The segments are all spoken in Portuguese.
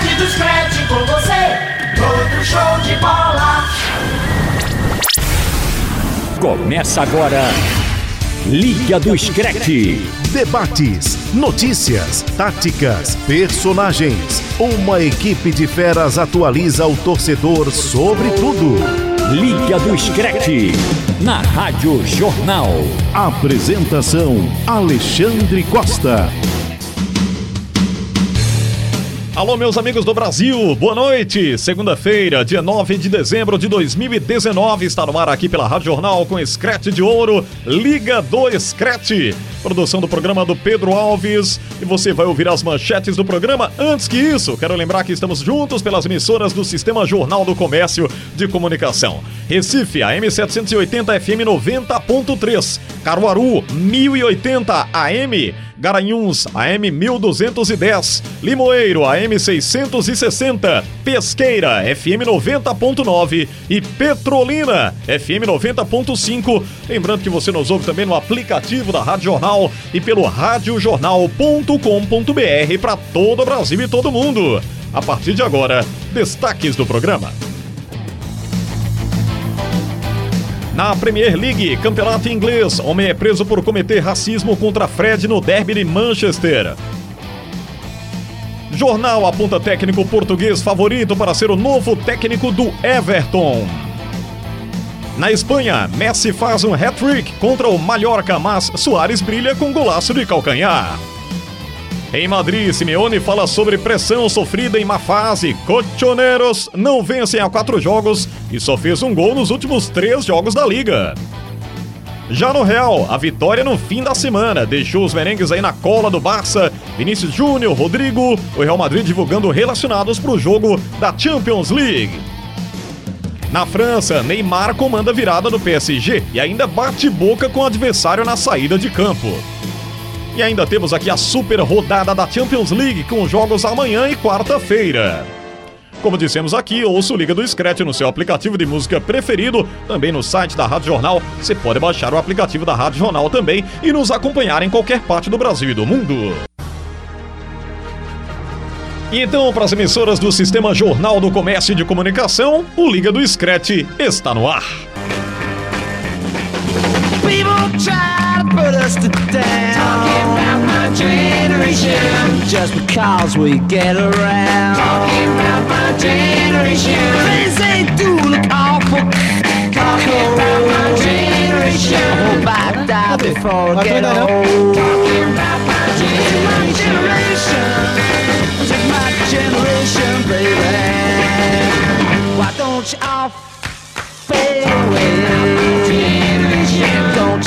Scratch do Scratch com você, todo show de bola. Começa agora, Liga do Screte. Debates, notícias, táticas, personagens. Uma equipe de feras atualiza o torcedor sobre tudo. Liga do Screte, na Rádio Jornal. Apresentação: Alexandre Costa. Alô, meus amigos do Brasil, boa noite. Segunda-feira, dia 9 de dezembro de 2019, está no ar aqui pela Rádio Jornal com Screte de Ouro, Liga do Screte. Produção do programa do Pedro Alves. E você vai ouvir as manchetes do programa. Antes que isso, quero lembrar que estamos juntos pelas emissoras do Sistema Jornal do Comércio de Comunicação. Recife, AM 780 FM 90.3. Caruaru, 1080 AM. Garanhuns, AM 1210, Limoeiro, AM 660, Pesqueira, FM 90.9 e Petrolina, FM 90.5. Lembrando que você nos ouve também no aplicativo da Rádio Jornal e pelo radiojornal.com.br para todo o Brasil e todo mundo. A partir de agora, destaques do programa. Na Premier League, campeonato inglês, homem é preso por cometer racismo contra Fred no derby de Manchester. Jornal aponta técnico português favorito para ser o novo técnico do Everton. Na Espanha, Messi faz um hat-trick contra o Mallorca, mas Soares brilha com golaço de calcanhar. Em Madrid, Simeone fala sobre pressão sofrida em má fase. Cochoneros não vencem há quatro jogos e só fez um gol nos últimos três jogos da liga. Já no Real, a vitória no fim da semana deixou os merengues aí na cola do Barça. Vinícius Júnior, Rodrigo, o Real Madrid divulgando relacionados para o jogo da Champions League. Na França, Neymar comanda virada do PSG e ainda bate boca com o adversário na saída de campo. E ainda temos aqui a super rodada da Champions League com jogos amanhã e quarta-feira. Como dissemos aqui, ouça o Liga do Scratch no seu aplicativo de música preferido, também no site da Rádio Jornal. Você pode baixar o aplicativo da Rádio Jornal também e nos acompanhar em qualquer parte do Brasil e do mundo. E então, para as emissoras do Sistema Jornal do Comércio e de Comunicação, o Liga do Scratch está no ar. Put us to down. Talking about my generation. Just because we get around. Talking about my generation. Things they do look awful. Talking about my generation. Hold back, die before I get ainda não? old.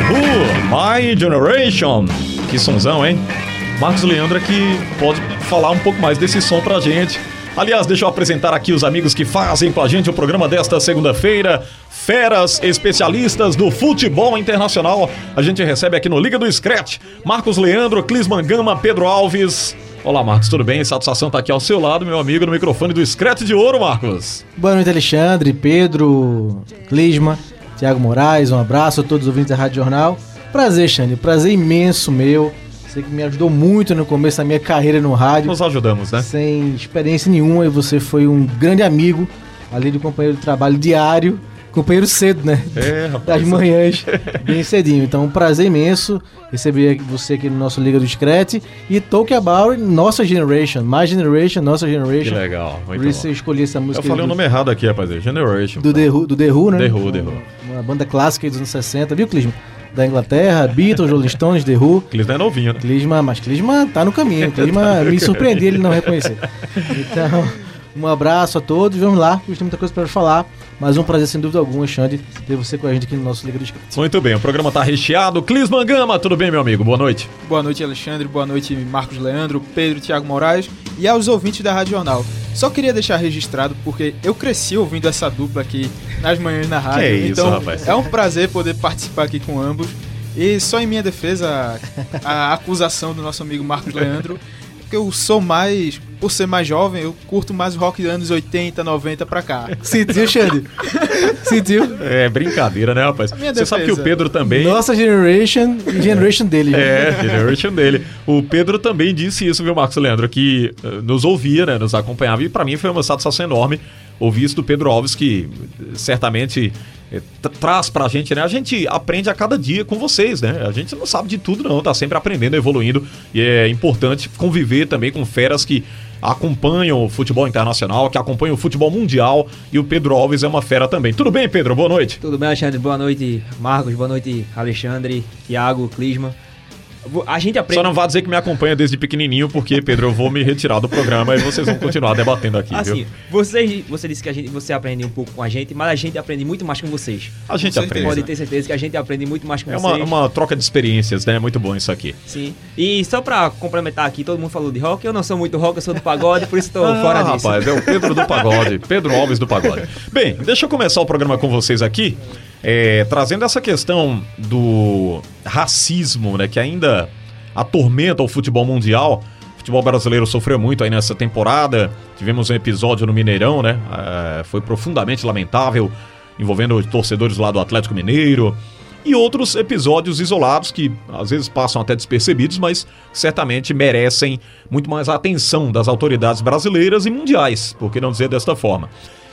Who, My Generation. Que sonzão, hein? Marcos Leandro que pode falar um pouco mais desse som pra gente. Aliás, deixa eu apresentar aqui os amigos que fazem com a gente o programa desta segunda-feira. Feras especialistas do futebol internacional. A gente recebe aqui no Liga do Scratch Marcos Leandro, Clisman Gama, Pedro Alves. Olá, Marcos, tudo bem? Satisfação estar aqui ao seu lado, meu amigo, no microfone do Scratch de Ouro, Marcos. Boa noite, Alexandre, Pedro, Clisma, Tiago Moraes, um abraço a todos os ouvintes da Rádio Jornal. Prazer, Xande, prazer imenso meu. Você que me ajudou muito no começo da minha carreira no rádio, Nos ajudamos, né? sem experiência nenhuma, e você foi um grande amigo, além de companheiro de trabalho diário, companheiro cedo, né? É, rapaz. Das manhãs, bem cedinho. Então, um prazer imenso receber você aqui no nosso Liga do Screte e Talk About Nossa Generation, My Generation, Nossa Que Generation. legal, muito Por isso bom. eu escolhi essa Eu música. falei o do- nome errado aqui, rapaz. Generation. do The Who, do The Who, né? The Who, The Who. Uma banda clássica dos anos 60, viu, Clisma? Da Inglaterra, Beatles, Rolling Stones, The Who. Clisman é novinho, né? Clisma, mas Clisma tá no caminho. Clisma me surpreendi ele não reconhecer. Então, Um abraço a todos, vamos lá, que tem muita coisa para falar. Mas um prazer, sem dúvida alguma, Xande, ter você com a gente aqui no nosso Liga do Script. Muito bem, o programa tá recheado. Clis Mangama, tudo bem, meu amigo? Boa noite. Boa noite, Alexandre. Boa noite, Marcos Leandro, Pedro, Thiago Moraes e aos ouvintes da Rádio Jornal. Só queria deixar registrado porque eu cresci ouvindo essa dupla aqui nas manhãs na rádio. Que isso, então rapaz. é um prazer poder participar aqui com ambos. E só em minha defesa, a acusação do nosso amigo Marcos Leandro, que eu sou mais, por ser mais jovem, eu curto mais o rock dos anos 80, 90 pra cá. Sentiu, Xande? Sentiu? É brincadeira, né, rapaz? Minha Você sabe que o defesa. Pedro também. Nossa generation e generation dele. É, generation dele. O Pedro também disse isso, viu, Marcos Leandro, que eh, nos ouvia, né, nos acompanhava, e pra mim foi uma satisfação enorme ouvir isso do Pedro Alves, que eh, certamente traz pra gente, né? A gente aprende a cada dia com vocês, né? A gente não sabe de tudo, não, tá sempre aprendendo, evoluindo, e é importante conviver também com feras que acompanham o futebol internacional, que acompanham o futebol mundial, e o Pedro Alves é uma fera também. Tudo bem, Pedro? Boa noite. Tudo bem, Alexandre? Boa noite, Marcos. Boa noite, Alexandre, Thiago, Clisma. A gente aprende. Só não vá dizer que me acompanha desde pequenininho, porque, Pedro, eu vou me retirar do programa e vocês vão continuar debatendo aqui, Assim, viu? você, você disse que a gente, você aprende um pouco com a gente, mas a gente aprende muito mais com vocês. A gente Com aprende. Pode ter certeza que a gente aprende muito mais com É uma, vocês. uma troca de experiências, né? É muito bom isso aqui. Sim. E só pra complementar aqui, todo mundo falou de rock. Eu não sou muito rock, eu sou do pagode, por isso tô Ah, fora disso. rapaz, é o Pedro do Pagode, Pedro Alves do Pagode. Bem, deixa eu começar o programa com vocês aqui, é, trazendo essa questão do racismo, né? Que ainda atormenta o futebol mundial. O futebol brasileiro sofreu muito aí nessa temporada. Tivemos um episódio no Mineirão, né? é, foi profundamente lamentável, envolvendo torcedores lá do Atlético Mineiro. E outros episódios isolados que às vezes passam até despercebidos, mas certamente merecem muito mais a atenção das autoridades brasileiras e mundiais, por que não dizer desta forma.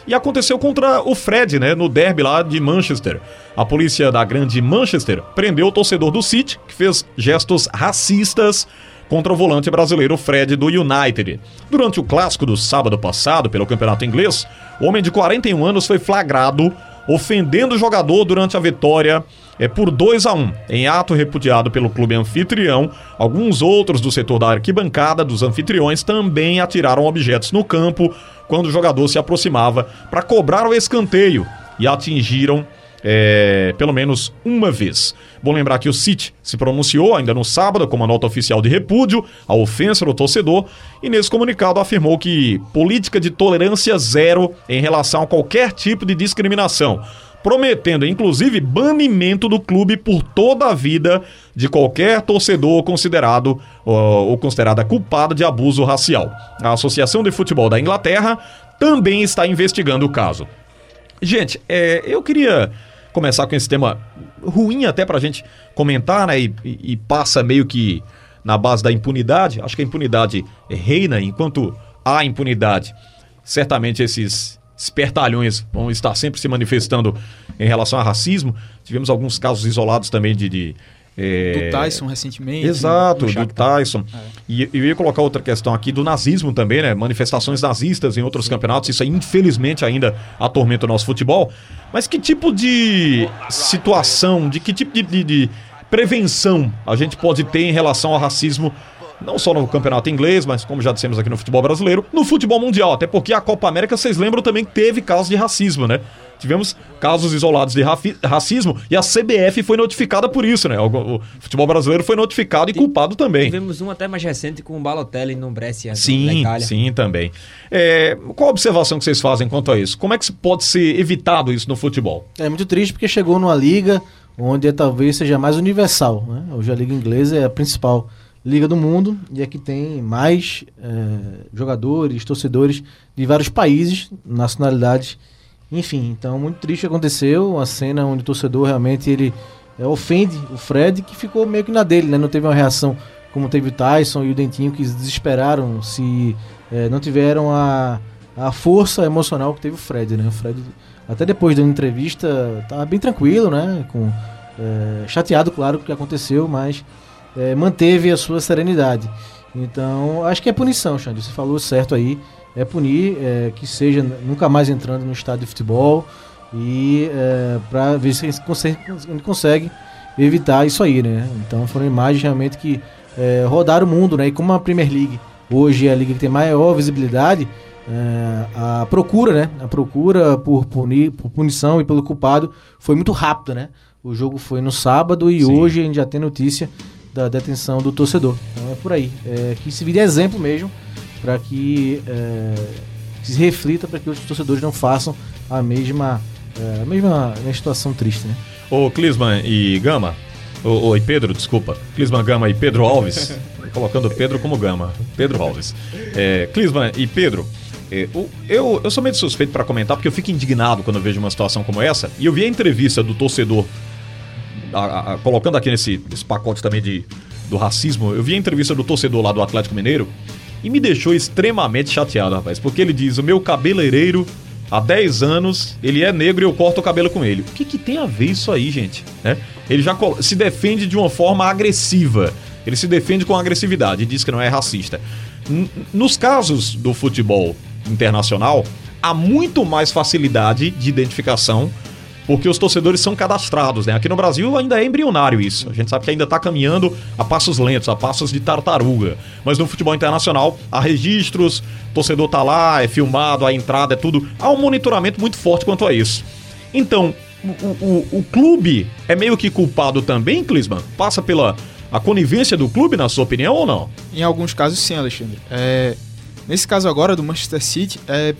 E aconteceu contra o Fred, né, no derby lá de Manchester. A polícia da grande Manchester prendeu o torcedor do City, que fez gestos racistas contra o volante brasileiro Fred do United. Durante o clássico do sábado passado, pelo campeonato inglês, o homem de 41 anos foi flagrado ofendendo o jogador durante a vitória é, por 2 a 1 Em ato repudiado pelo clube anfitrião, alguns outros do setor da arquibancada dos anfitriões também atiraram objetos no campo quando o jogador se aproximava para cobrar o escanteio e atingiram é, pelo menos uma vez. Bom lembrar que o City se pronunciou ainda no sábado com uma nota oficial de repúdio à ofensa do torcedor e nesse comunicado afirmou que política de tolerância zero em relação a qualquer tipo de discriminação, prometendo inclusive banimento do clube por toda a vida de qualquer torcedor considerado ou considerada culpada de abuso racial. A Associação de Futebol da Inglaterra também está investigando o caso. Gente, é, eu queria começar com esse tema ruim até pra gente comentar, né? E, e- e passa meio que na base da impunidade. Acho que a impunidade reina enquanto há impunidade. Certamente esses espertalhões vão estar sempre se manifestando em relação a racismo. Tivemos alguns casos isolados também de. de é, Do Tyson recentemente. Exato, do Shakhtar. Tyson. E eu ia colocar outra questão aqui do nazismo também, né? Manifestações nazistas em outros campeonatos. Isso aí, infelizmente, ainda atormenta o nosso futebol. Mas que tipo de situação, de que tipo de, de- de prevenção a gente pode ter em relação ao racismo? Não só no campeonato inglês, mas como já dissemos aqui no futebol brasileiro, no futebol mundial. Até porque a Copa América, vocês lembram também que teve casos de racismo, né? Tivemos casos isolados de racismo e a CBF foi notificada por isso, né? O, o futebol brasileiro foi notificado e culpado também. Tivemos um até mais recente com o Balotelli no Brescia, na Sim, Itália. sim, também. É, qual a observação que vocês fazem quanto a isso? Como é que se pode ser evitado isso no futebol? É muito triste porque chegou numa liga onde é, talvez seja mais universal. Né? Hoje a liga inglesa é a principal liga do mundo e é que tem mais é, jogadores, torcedores de vários países, nacionalidades, enfim. Então muito triste aconteceu, uma cena onde o torcedor realmente ele é, ofende o Fred que ficou meio que na dele, né? Não teve uma reação como teve o Tyson e o Dentinho que desesperaram se é, não tiveram a, a força emocional que teve o Fred, né? O Fred até depois da entrevista tava bem tranquilo, né? Com, é, chateado, claro, com o que aconteceu, mas é, manteve a sua serenidade. Então, acho que é punição, Xande. Você falou certo aí. É punir é, que seja nunca mais entrando no estádio de futebol e é, para ver se a gente consegue, consegue evitar isso aí, né? Então foram imagens realmente que é, rodaram o mundo, né? E como a Premier League hoje é a liga que tem maior visibilidade, é, a procura, né? A procura por, punir, por punição e pelo culpado foi muito rápida, né? O jogo foi no sábado e Sim. hoje a gente já tem notícia da detenção do torcedor. Então é por aí. É, que se vire exemplo mesmo para que é, se reflita para que os torcedores não façam a mesma, é, a mesma, situação triste, né? Ô, Clisman e Gama. Ô, e Pedro, desculpa. Clisman, Gama e Pedro Alves. Colocando Pedro como Gama. Pedro Alves. É, Clisman e Pedro. é, o- eu, eu sou meio suspeito pra comentar porque eu fico indignado quando eu vejo uma situação como essa. E eu vi a entrevista do torcedor, a- a- colocando aqui nesse, nesse pacote também de, do racismo, eu vi a entrevista do torcedor lá do Atlético Mineiro e me deixou extremamente chateado, rapaz. Porque ele diz: o meu cabeleireiro há 10 anos, ele é negro e eu corto o cabelo com ele. O que, que tem a ver isso aí, gente? Né? Ele já se defende de uma forma agressiva. Ele se defende com agressividade e diz que não é racista. N- Nos casos do futebol internacional, há muito mais facilidade de identificação porque os torcedores são cadastrados, né? Aqui no Brasil ainda é embrionário isso. A gente sabe que ainda está caminhando a passos lentos, a passos de tartaruga. Mas no futebol internacional há registros, o torcedor tá lá, é filmado, a entrada é tudo. Há um monitoramento muito forte quanto a isso. Então, o, o- o clube é meio que culpado também, Clisman? Passa pela a conivência do clube, na sua opinião, ou não? Em alguns casos, sim, Alexandre. É, nesse caso agora do Manchester City, é,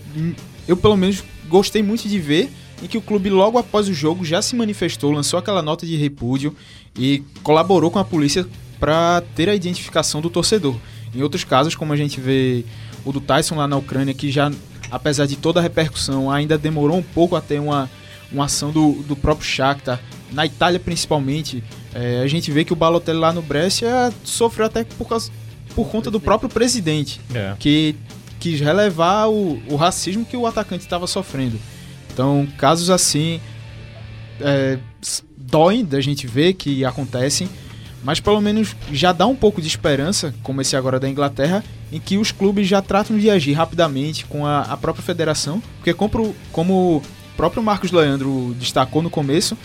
eu pelo menos gostei muito de ver em que o clube logo após o jogo já se manifestou, lançou aquela nota de repúdio e colaborou com a polícia para ter a identificação do torcedor. Em outros casos, como a gente vê o do Tyson lá na Ucrânia, que já, apesar de toda a repercussão, ainda demorou um pouco a ter uma, uma ação do, do próprio Shakhtar. Na Itália, principalmente, é, a gente vê que o Balotelli lá no Brescia sofreu até por, causa, por conta do próprio presidente, É. que quis relevar o, o racismo que o atacante estava sofrendo. Então, casos assim é, doem da gente ver que acontecem, mas pelo menos já dá um pouco de esperança, como esse agora da Inglaterra, em que os clubes já tratam de agir rapidamente com a, a própria federação, porque como, como o próprio Marcos Leandro destacou no começo,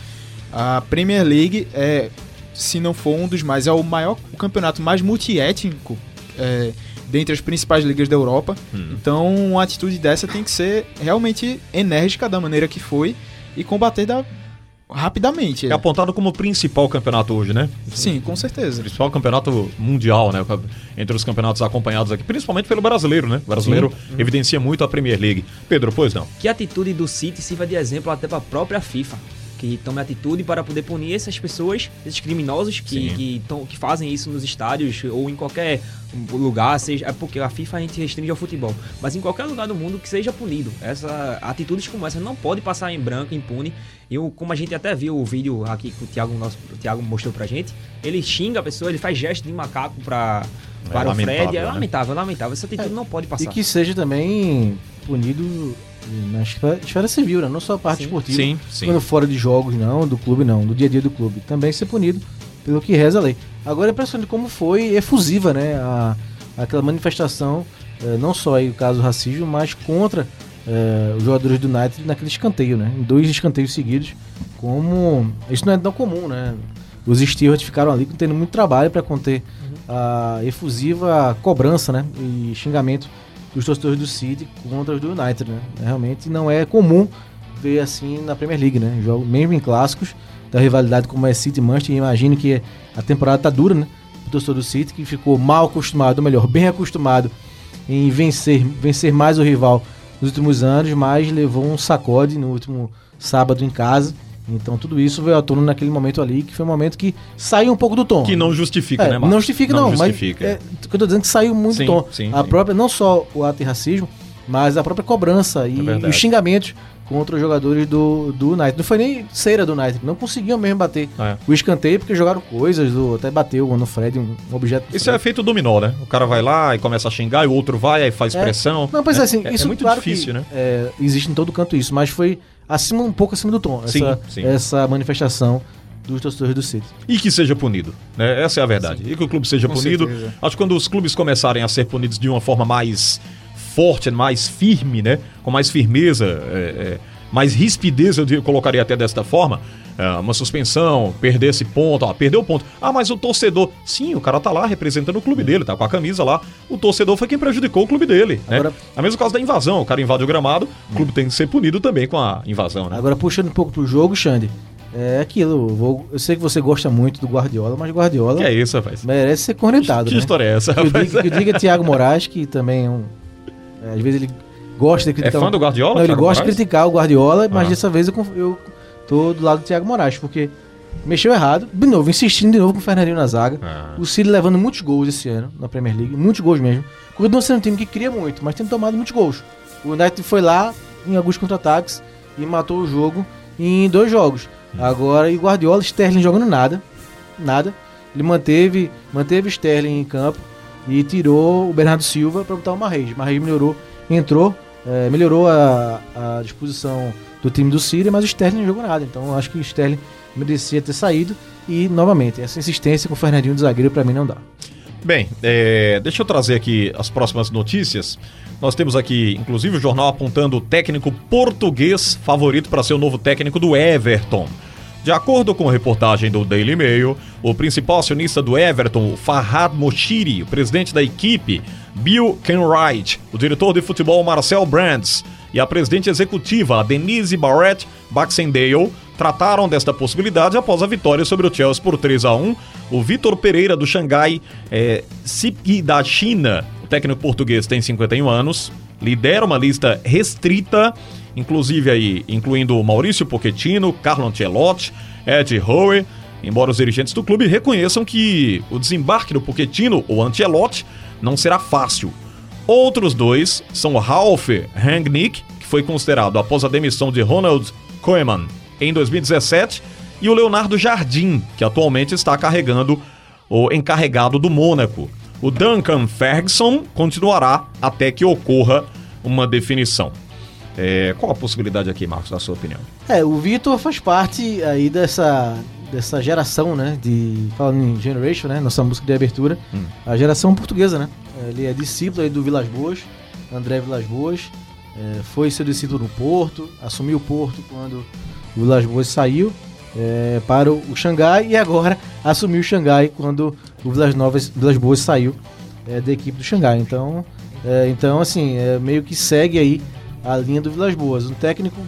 a Premier League é, se não for um dos mais, é o maior, o campeonato mais multiétnico é, dentre as principais ligas da Europa. Então, uma atitude dessa tem que ser realmente enérgica da maneira que foi e combater da, rapidamente. É apontado como o principal campeonato hoje, né? Sim, com certeza. principal campeonato mundial, né? Entre os campeonatos acompanhados aqui, principalmente pelo brasileiro, né? O brasileiro evidencia muito a Premier League. Pedro, pois não. Que atitude do City sirva de exemplo até para a própria FIFA. Que tome atitude para poder punir essas pessoas, esses criminosos que, Sim. que, tão- que fazem isso nos estádios ou em qualquer lugar, seja. É porque a FIFA a gente restringe ao futebol. Mas em qualquer lugar do mundo que seja punido. Essa, atitudes como essa não pode passar em branco, impune. E o- como a gente até viu o vídeo aqui que o Thiago, nosso, o Thiago mostrou pra gente, ele xinga a pessoa, ele faz gesto de macaco pra, É para o Fred. lamentável, É né? lamentável, lamentável. Essa atitude não pode passar. E que seja também punido na esfera, esfera civil, né? Não só a parte Sim. esportiva. Sim, sim. Quando fora de jogos, não, do clube não, do dia a dia do clube. Também ser punido pelo que reza a lei. Agora é impressionante como foi efusiva, né? A, aquela manifestação, eh, não só aí o caso do racismo, mas contra eh, os jogadores do United naquele escanteio, né? Em dois escanteios seguidos. Como. Isso não é tão comum, né? Os stewards ficaram ali tendo muito trabalho para conter a efusiva cobrança, né? E xingamento dos torcedores do City contra os do United, né? Realmente não é comum ver assim na Premier League, né? Jogo, mesmo em clássicos da rivalidade como é City e Manchester, imagino que a temporada tá dura, né? O torcedor do City que ficou mal acostumado, ou melhor, bem acostumado em vencer, vencer mais o rival nos últimos anos, mas levou um sacode no último sábado em casa. Então tudo isso veio à tona naquele momento ali, que foi um momento que saiu um pouco do tom. Que não justifica, É, né, Marcos? não justifica, não, justifica. mas é, o que eu tô dizendo é que saiu muito Sim, do tom. sim, a sim. própria, não só o ato de racismo, mas a própria cobrança e, É verdade. os xingamentos contra os jogadores do, do United. Não foi nem cera do United, não conseguiam mesmo bater É. o escanteio porque jogaram coisas, do, até bateu no Fred, um, objeto. Isso é Fred. feito dominó, né? O cara vai lá e começa a xingar, e o outro vai, aí faz É. pressão. Não, pois é, assim, é, isso é muito claro difícil, que, né? é, existe em todo canto isso, mas foi acima um pouco acima do tom, Sim, essa, sim. essa manifestação dos torcedores do City. E que seja punido. Né? Essa é a verdade. E que o clube seja Com punido. certeza. Acho que quando os clubes começarem a ser punidos de uma forma mais forte, mais firme, né? Com mais firmeza, é, é, mais rispidez, eu colocaria até desta forma, ah, uma suspensão, perder esse ponto, ó, perdeu o ponto. Ah, mas o torcedor. Sim, o cara tá lá representando o clube dele, tá com a camisa lá. O torcedor foi quem prejudicou o clube dele. Né? Agora- A mesma caso da invasão. O cara invade o gramado, o clube tem que ser punido também com a invasão, né? Agora, puxando um pouco pro jogo, Xande, é aquilo. eu vou- eu sei que você gosta muito do Guardiola, mas Guardiola Que é isso, rapaz? merece ser cornetado. Que né? história é essa, rapaz? diga, que eu diga Thiago Moraes, que também é um. é, às vezes ele gosta de É criticar. fã do Guardiola? Não, ele Thiago gosta de Moraes? criticar o Guardiola, mas Ah. dessa vez eu, eu tô do lado do Thiago Moraes, porque mexeu errado. De novo, insistindo de novo com o Fernandinho na zaga. Ah. O City levando muitos gols esse ano na Premier League, muitos gols mesmo. Continua sendo um time que cria muito, mas tem tomado muitos gols. O United foi lá em alguns contra-ataques e matou o jogo em dois jogos. Agora, e o Guardiola, Sterling jogando nada, nada. Ele manteve, manteve o Sterling em campo e tirou o Bernardo Silva para botar o Marreis. Marreis melhorou, entrou, eh, melhorou a, a disposição do time do City, mas o Sterling não jogou nada. Então, acho que o Sterling merecia ter saído. E, novamente, essa insistência com o Fernandinho de zagueiro para mim não dá. Bem, é, deixa eu trazer aqui as próximas notícias. Nós temos aqui, inclusive, o jornal apontando o técnico português favorito para ser o novo técnico do Everton. De acordo com a reportagem do Daily Mail, o principal acionista do Everton, Farhad Moshiri, o presidente da equipe, Bill Kenwright, o diretor de futebol Marcel Brands e a presidente executiva, Denise Barrett Baxendale, trataram desta possibilidade após a vitória sobre o Chelsea por 3 a 1 O Vitor Pereira do Xangai é, Sipki da China, o técnico português tem 51 anos, lidera uma lista restrita, inclusive aí incluindo Maurício Pochettino, Carlo Ancelotti, Ed Howe, embora os dirigentes do clube reconheçam que o desembarque do Pochettino ou Ancelotti não será fácil. Outros dois são Ralph Rangnick, que foi considerado após a demissão de Ronald Koeman em 2017, e o Leonardo Jardim, que atualmente está carregando o encarregado do Mônaco. O Duncan Ferguson continuará até que ocorra uma definição. É, qual a possibilidade aqui, Marcos, na sua opinião? É, o Vitor faz parte aí dessa, dessa geração, né? De. Falando em Generation, né? Nossa música de abertura. A geração portuguesa, né? Ele é discípulo do Vilas Boas, André Vilas Boas. é, foi seu discípulo no Porto, assumiu o Porto quando o Vilas Boas saiu é, para o, Xangai e agora assumiu o Xangai quando o Vilas, Novas, Vilas Boas saiu é, da equipe do Xangai. Então, é, então assim, é, meio que segue aí a linha do Vilas Boas. Um técnico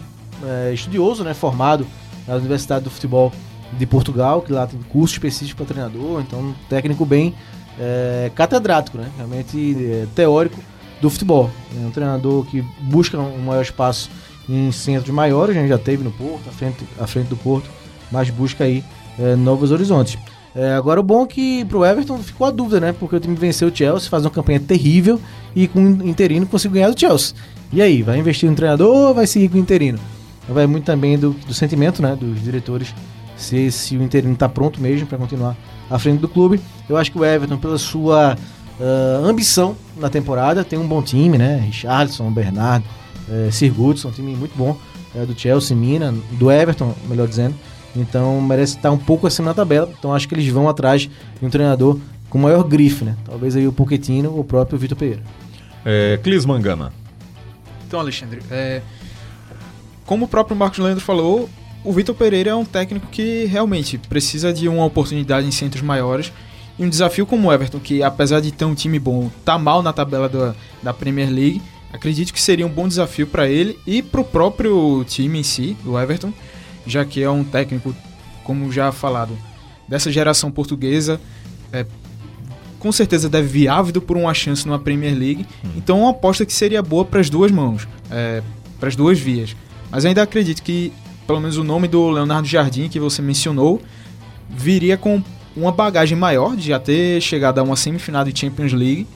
é, estudioso, né, formado na Universidade do Futebol de Portugal, que lá tem curso específico para treinador, então um técnico bem é, catedrático, né, realmente é, teórico do futebol. É um treinador que busca um maior espaço em centros maiores, a gente já teve no Porto, à frente, à frente do Porto, mas busca aí é, novos horizontes. É, agora o bom é que pro Everton ficou a dúvida, né? Porque o time venceu o Chelsea, faz uma campanha terrível e com um interino conseguiu ganhar do Chelsea. E aí, vai investir no treinador ou vai seguir com o interino? Vai muito também do, do sentimento, né? Dos diretores, se, se o interino tá pronto mesmo para continuar à frente do clube. Eu acho que o Everton, pela sua ah, ambição na temporada, tem um bom time, né? Richardson, Bernardo, eh, Sir Goodson, um time muito bom eh, do Chelsea, Mina, do Everton, melhor dizendo. Então merece estar um pouco acima na tabela. Então acho que eles vão atrás de um treinador com maior grife, né? Talvez aí o Pochettino ou o próprio Vitor Pereira. É, Clis Mangama. Então, Alexandre, é, como o próprio Marcos Leandro falou, o Vitor Pereira é um técnico que realmente precisa de uma oportunidade em centros maiores e um desafio como o Everton, que apesar de ter um time bom, tá mal na tabela da, da Premier League. Acredito que seria um bom desafio para ele e para o próprio time em si, do Everton, já que é um técnico, como já falado, dessa geração portuguesa, é, com certeza deve vir ávido por uma chance numa Premier League. Então, é uma aposta que seria boa para as duas mãos, é, para as duas vias. Mas ainda acredito que, pelo menos o nome do Leonardo Jardim, que você mencionou, viria com uma bagagem maior de já ter chegado a uma semifinal de Champions League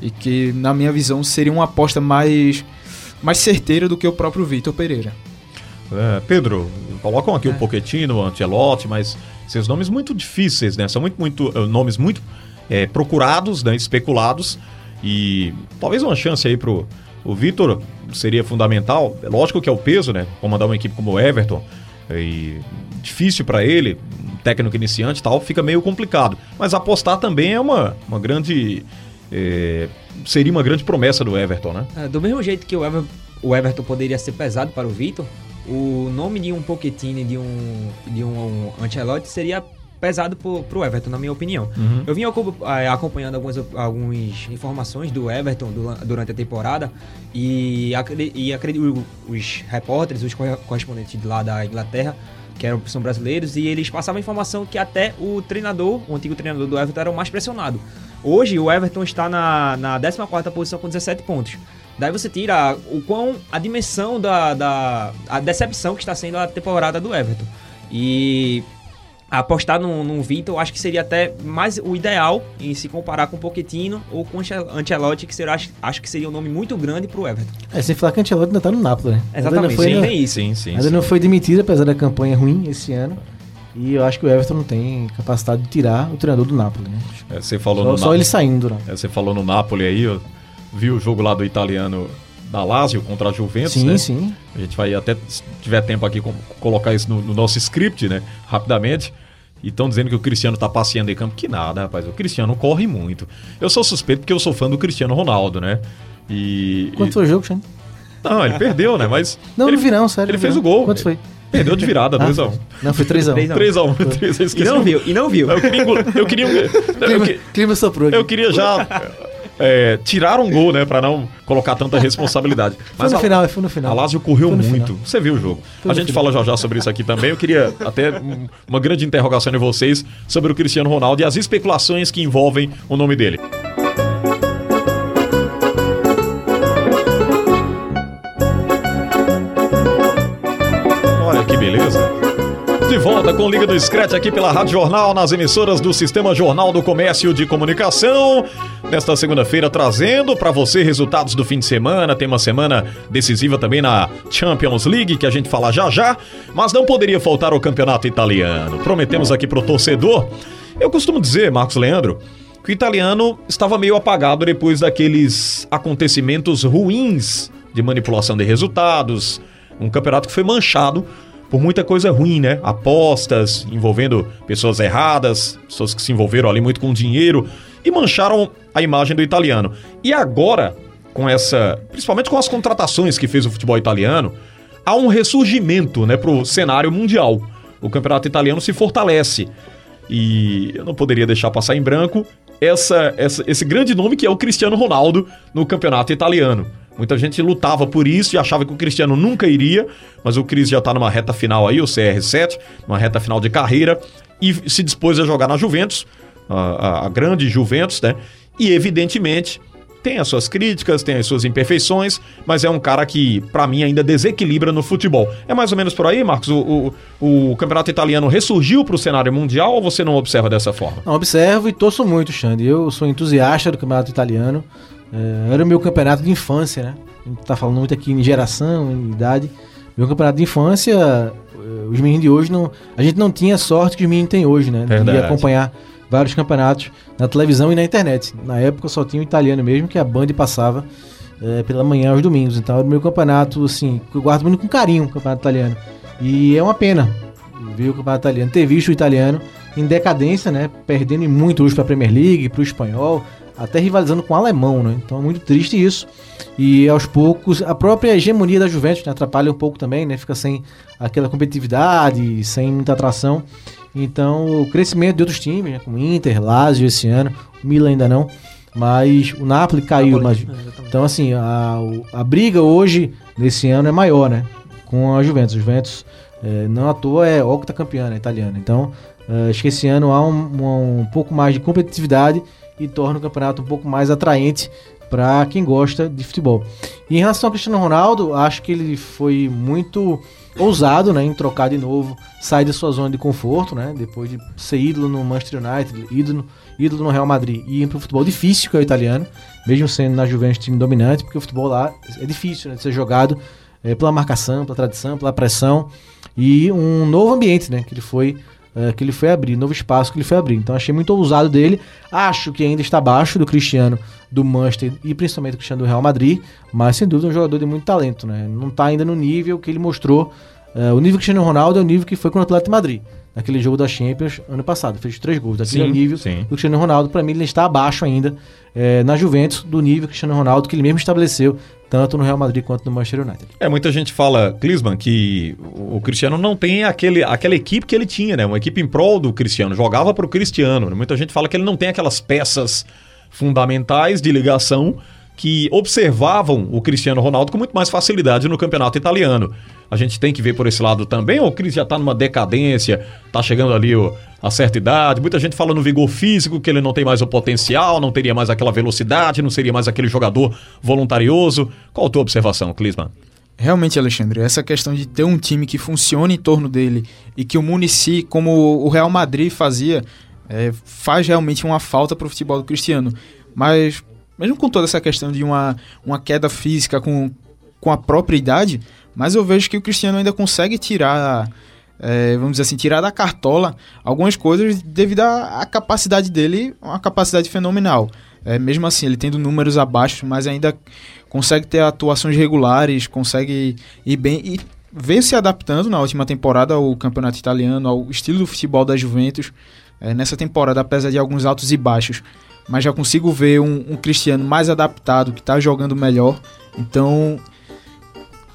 e que, na minha visão, seria uma aposta mais, mais certeira do que o próprio Vitor Pereira. É, Pedro, colocam aqui o Pochettino, o Ancelotti, mas esses nomes muito difíceis, né? São muito, muito eh, nomes muito eh, procurados, né? especulados e talvez uma chance aí pro o Vitor seria fundamental. É lógico que é o peso, né? Comandar uma equipe como o Everton e difícil para ele, um técnico iniciante e tal, fica meio complicado. Mas apostar também é uma, uma grande eh, seria uma grande promessa do Everton, né? É, do mesmo jeito que o, Ever- o Everton poderia ser pesado para o Vitor, o nome de um Pochettino de um, de um Ancelotti seria pesado pro, pro Everton, na minha opinião. Eu vim eh, acompanhando algumas, algumas informações do Everton du- durante a temporada e, e acredito os repórteres, os corre- correspondentes de lá da Inglaterra, que eram, são brasileiros, e eles passavam informação que até o treinador, o antigo treinador do Everton, era o mais pressionado. Hoje o Everton está na, na 14ª posição com 17 pontos. Daí você tira o quão a dimensão da, da a decepção que está sendo a temporada do Everton. E apostar num, num Vitor, eu acho que seria até mais o ideal em se comparar com o Pochettino ou com o Ancelotti, que será, acho, acho que seria um nome muito grande pro Everton. É, sem falar que o Ancelotti ainda tá no Napoli, né? Exatamente, não foi, sim, ainda- tem isso. Sim, sim. ainda sim. não foi demitido, apesar da campanha ruim esse ano. E eu acho que o Everton não tem capacidade de tirar o treinador do Napoli, né? É, você falou Só, no só Napoli. ele saindo, né? É, você falou no Napoli aí, eu vi o jogo lá do italiano da Lazio contra a Juventus, Sim, né? sim. A gente vai até, se tiver tempo aqui, colocar isso no, no nosso script, né? Rapidamente. E estão dizendo que o Cristiano tá passeando em campo. Que nada, rapaz. O Cristiano corre muito. Eu sou suspeito porque eu sou fã do Cristiano Ronaldo, né? E. Quanto e- foi o jogo, Xande? Não, ele perdeu, né? Mas. Não, ele, não vi não, sério. Ele fez não. o gol. Quanto foi? Perdeu de virada, Ah, 2x1. Não, foi 3x1. 3x1. 3x1. 3 E esqueci não viu, e não viu. Eu queria. Eu queria. Eu, que- Clima soprou aqui. eu queria já. É, tirar um gol, né? Pra não colocar tanta responsabilidade. Foi no a- final, foi no final. a Lazio correu muito. final. Você viu o jogo. Foi a gente final. fala já já sobre isso aqui também. Eu queria até um- uma grande interrogação de vocês sobre o Cristiano Ronaldo e as especulações que envolvem o nome dele. Volta com Liga do Scratch aqui pela Rádio Jornal, nas emissoras do Sistema Jornal do Comércio de Comunicação. Nesta segunda-feira, trazendo para você resultados do fim de semana. Tem uma semana decisiva também na Champions League, que a gente fala já já. Mas não poderia faltar o campeonato italiano. Prometemos aqui pro torcedor. Eu costumo dizer, Marcos Leandro, que o italiano estava meio apagado depois daqueles acontecimentos ruins de manipulação de resultados. Um campeonato que foi manchado por muita coisa ruim, né? Apostas envolvendo pessoas erradas, pessoas que se envolveram ali muito com dinheiro e mancharam a imagem do italiano. E agora, com essa, principalmente com as contratações que fez o futebol italiano, há um ressurgimento, né, pro cenário mundial. O campeonato italiano se fortalece. E eu não poderia deixar passar em branco essa, essa- esse grande nome que é o Cristiano Ronaldo no campeonato italiano. Muita gente lutava por isso e achava que o Cristiano nunca iria, mas o Cris já tá numa reta final aí, o CR7, numa reta final de carreira, e se dispôs a jogar na Juventus, a, a- grande Juventus, né? E evidentemente tem as suas críticas, tem as suas imperfeições, mas é um cara que, pra mim, ainda desequilibra no futebol. É mais ou menos por aí, Marcos? O, o, o campeonato italiano ressurgiu pro cenário mundial ou você não observa dessa forma? Não, observo e torço muito, Xande. Eu sou entusiasta do campeonato italiano. É, era o meu campeonato de infância, né? A gente tá falando muito aqui em geração, em idade. Meu campeonato de infância, eh, os meninos de hoje não. A gente não tinha sorte que os meninos têm hoje, né? Verdade. De acompanhar vários campeonatos na televisão e na internet. Na época só tinha o italiano mesmo, que a Band passava eh, pela manhã aos domingos. Então era o meu campeonato, assim, eu guardo muito com carinho o campeonato italiano. E é uma pena ver o campeonato italiano, ter visto o italiano em decadência, né? Perdendo muito hoje para a Premier League, para o espanhol, até rivalizando com o alemão, né? Então é muito triste isso. E aos poucos, a própria hegemonia da Juventus né, atrapalha um pouco também, né? Fica sem aquela competitividade, sem muita atração. Então, o crescimento de outros times, né, como Inter, Lazio esse ano, o Milan ainda não, mas o Napoli caiu. Mas, então, assim, a, a briga hoje, nesse ano, é maior, né? Com a Juventus. A Juventus, eh, não à toa, é octacampeã né, italiana. Então, eh, acho que esse ano há um, um- um pouco mais de competitividade e torna o campeonato um pouco mais atraente para quem gosta de futebol. E em relação ao Cristiano Ronaldo, acho que ele foi muito ousado né, em trocar de novo, sair da sua zona de conforto, né, depois de ser ídolo no Manchester United, ídolo, ídolo no Real Madrid e ir para o futebol difícil que é o italiano, mesmo sendo na Juventus time dominante, porque o futebol lá é difícil né, de ser jogado eh, pela marcação, pela tradição, pela pressão e um novo ambiente né, que ele foi eh, que ele foi abrir, novo espaço que ele foi abrir. Então achei muito ousado dele. Acho que ainda está abaixo do Cristiano do Manchester e principalmente do Cristiano do Real Madrid, mas sem dúvida é um jogador de muito talento, né? Não está ainda no nível que ele mostrou. eh, o nível Cristiano Ronaldo é o nível que foi com o Atlético de Madrid. naquele jogo da Champions ano passado. Fez três gols. Daquele Sim, nível sim. do Cristiano Ronaldo, para mim, ele está abaixo ainda é, na Juventus do nível Cristiano Ronaldo que ele mesmo estabeleceu, tanto no Real Madrid quanto no Manchester United. É, muita gente fala, Klinsmann, que o Cristiano não tem aquele, aquela equipe que ele tinha, né? Uma equipe em prol do Cristiano, jogava pro Cristiano. né? Muita gente fala que ele não tem aquelas peças fundamentais de ligação que observavam o Cristiano Ronaldo com muito mais facilidade no campeonato italiano. A gente tem que ver por esse lado também, ou o Cris já tá numa decadência, tá chegando ali ó, a certa idade. Muita gente fala no vigor físico que ele não tem mais o potencial, não teria mais aquela velocidade, não seria mais aquele jogador voluntarioso. Qual a tua observação, Klinsmann? Realmente, Alexandre, essa questão de ter um time que funcione em torno dele e que o municie, como o Real Madrid fazia, é, faz realmente uma falta para o futebol do Cristiano. Mas, mesmo com toda essa questão de uma, uma queda física com, com a própria idade, mas eu vejo que o Cristiano ainda consegue tirar, é, vamos dizer assim, tirar da cartola algumas coisas devido à, capacidade dele, uma capacidade fenomenal. É, mesmo assim, ele tendo números abaixo, mas ainda consegue ter atuações regulares, consegue ir bem e veio se adaptando na última temporada ao campeonato italiano, ao estilo do futebol da Juventus. É, nessa temporada, apesar de alguns altos e baixos, mas já consigo ver um, um Cristiano mais adaptado, que está jogando melhor. Então,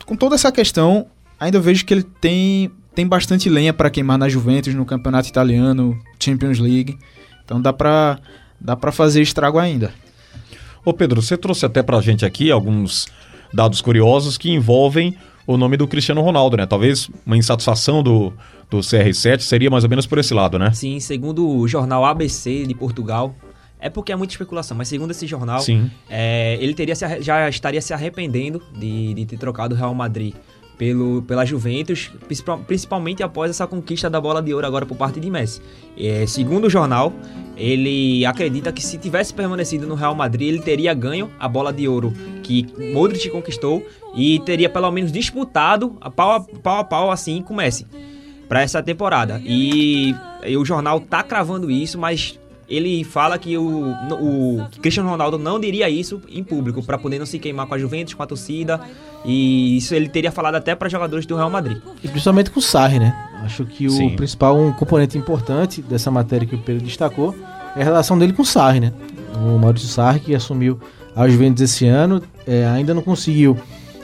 com toda essa questão, ainda vejo que ele tem, tem bastante lenha para queimar na Juventus, no campeonato italiano, Champions League. Então dá para dá para fazer estrago ainda. Ô Pedro, você trouxe até pra gente aqui alguns dados curiosos que envolvem o nome do Cristiano Ronaldo, né? Talvez uma insatisfação do, do CR7 seria mais ou menos por esse lado, né? Sim, segundo o jornal ABC de Portugal, é porque é muita especulação, mas segundo esse jornal, é, ele teria se já estaria se arrependendo de, de ter trocado o Real Madrid pelo, pela Juventus, principal- principalmente após essa conquista da bola de ouro agora por parte de Messi. É, segundo o jornal, ele acredita que se tivesse permanecido no Real Madrid, ele teria ganho a bola de ouro que Modric conquistou e teria pelo menos disputado a pau a pau, a pau assim com Messi para essa temporada. E, e o jornal tá cravando isso, mas ele fala que o, o Cristiano Ronaldo não diria isso em público para poder não se queimar com a Juventus, com a torcida. E isso ele teria falado até para jogadores do Real Madrid. E principalmente com o Sarri, né? Acho que o Sim. principal um componente importante dessa matéria que o Pedro destacou é a relação dele com o Sarri, né? O Maurício Sarri, que assumiu a Juventus esse ano, é, ainda não conseguiu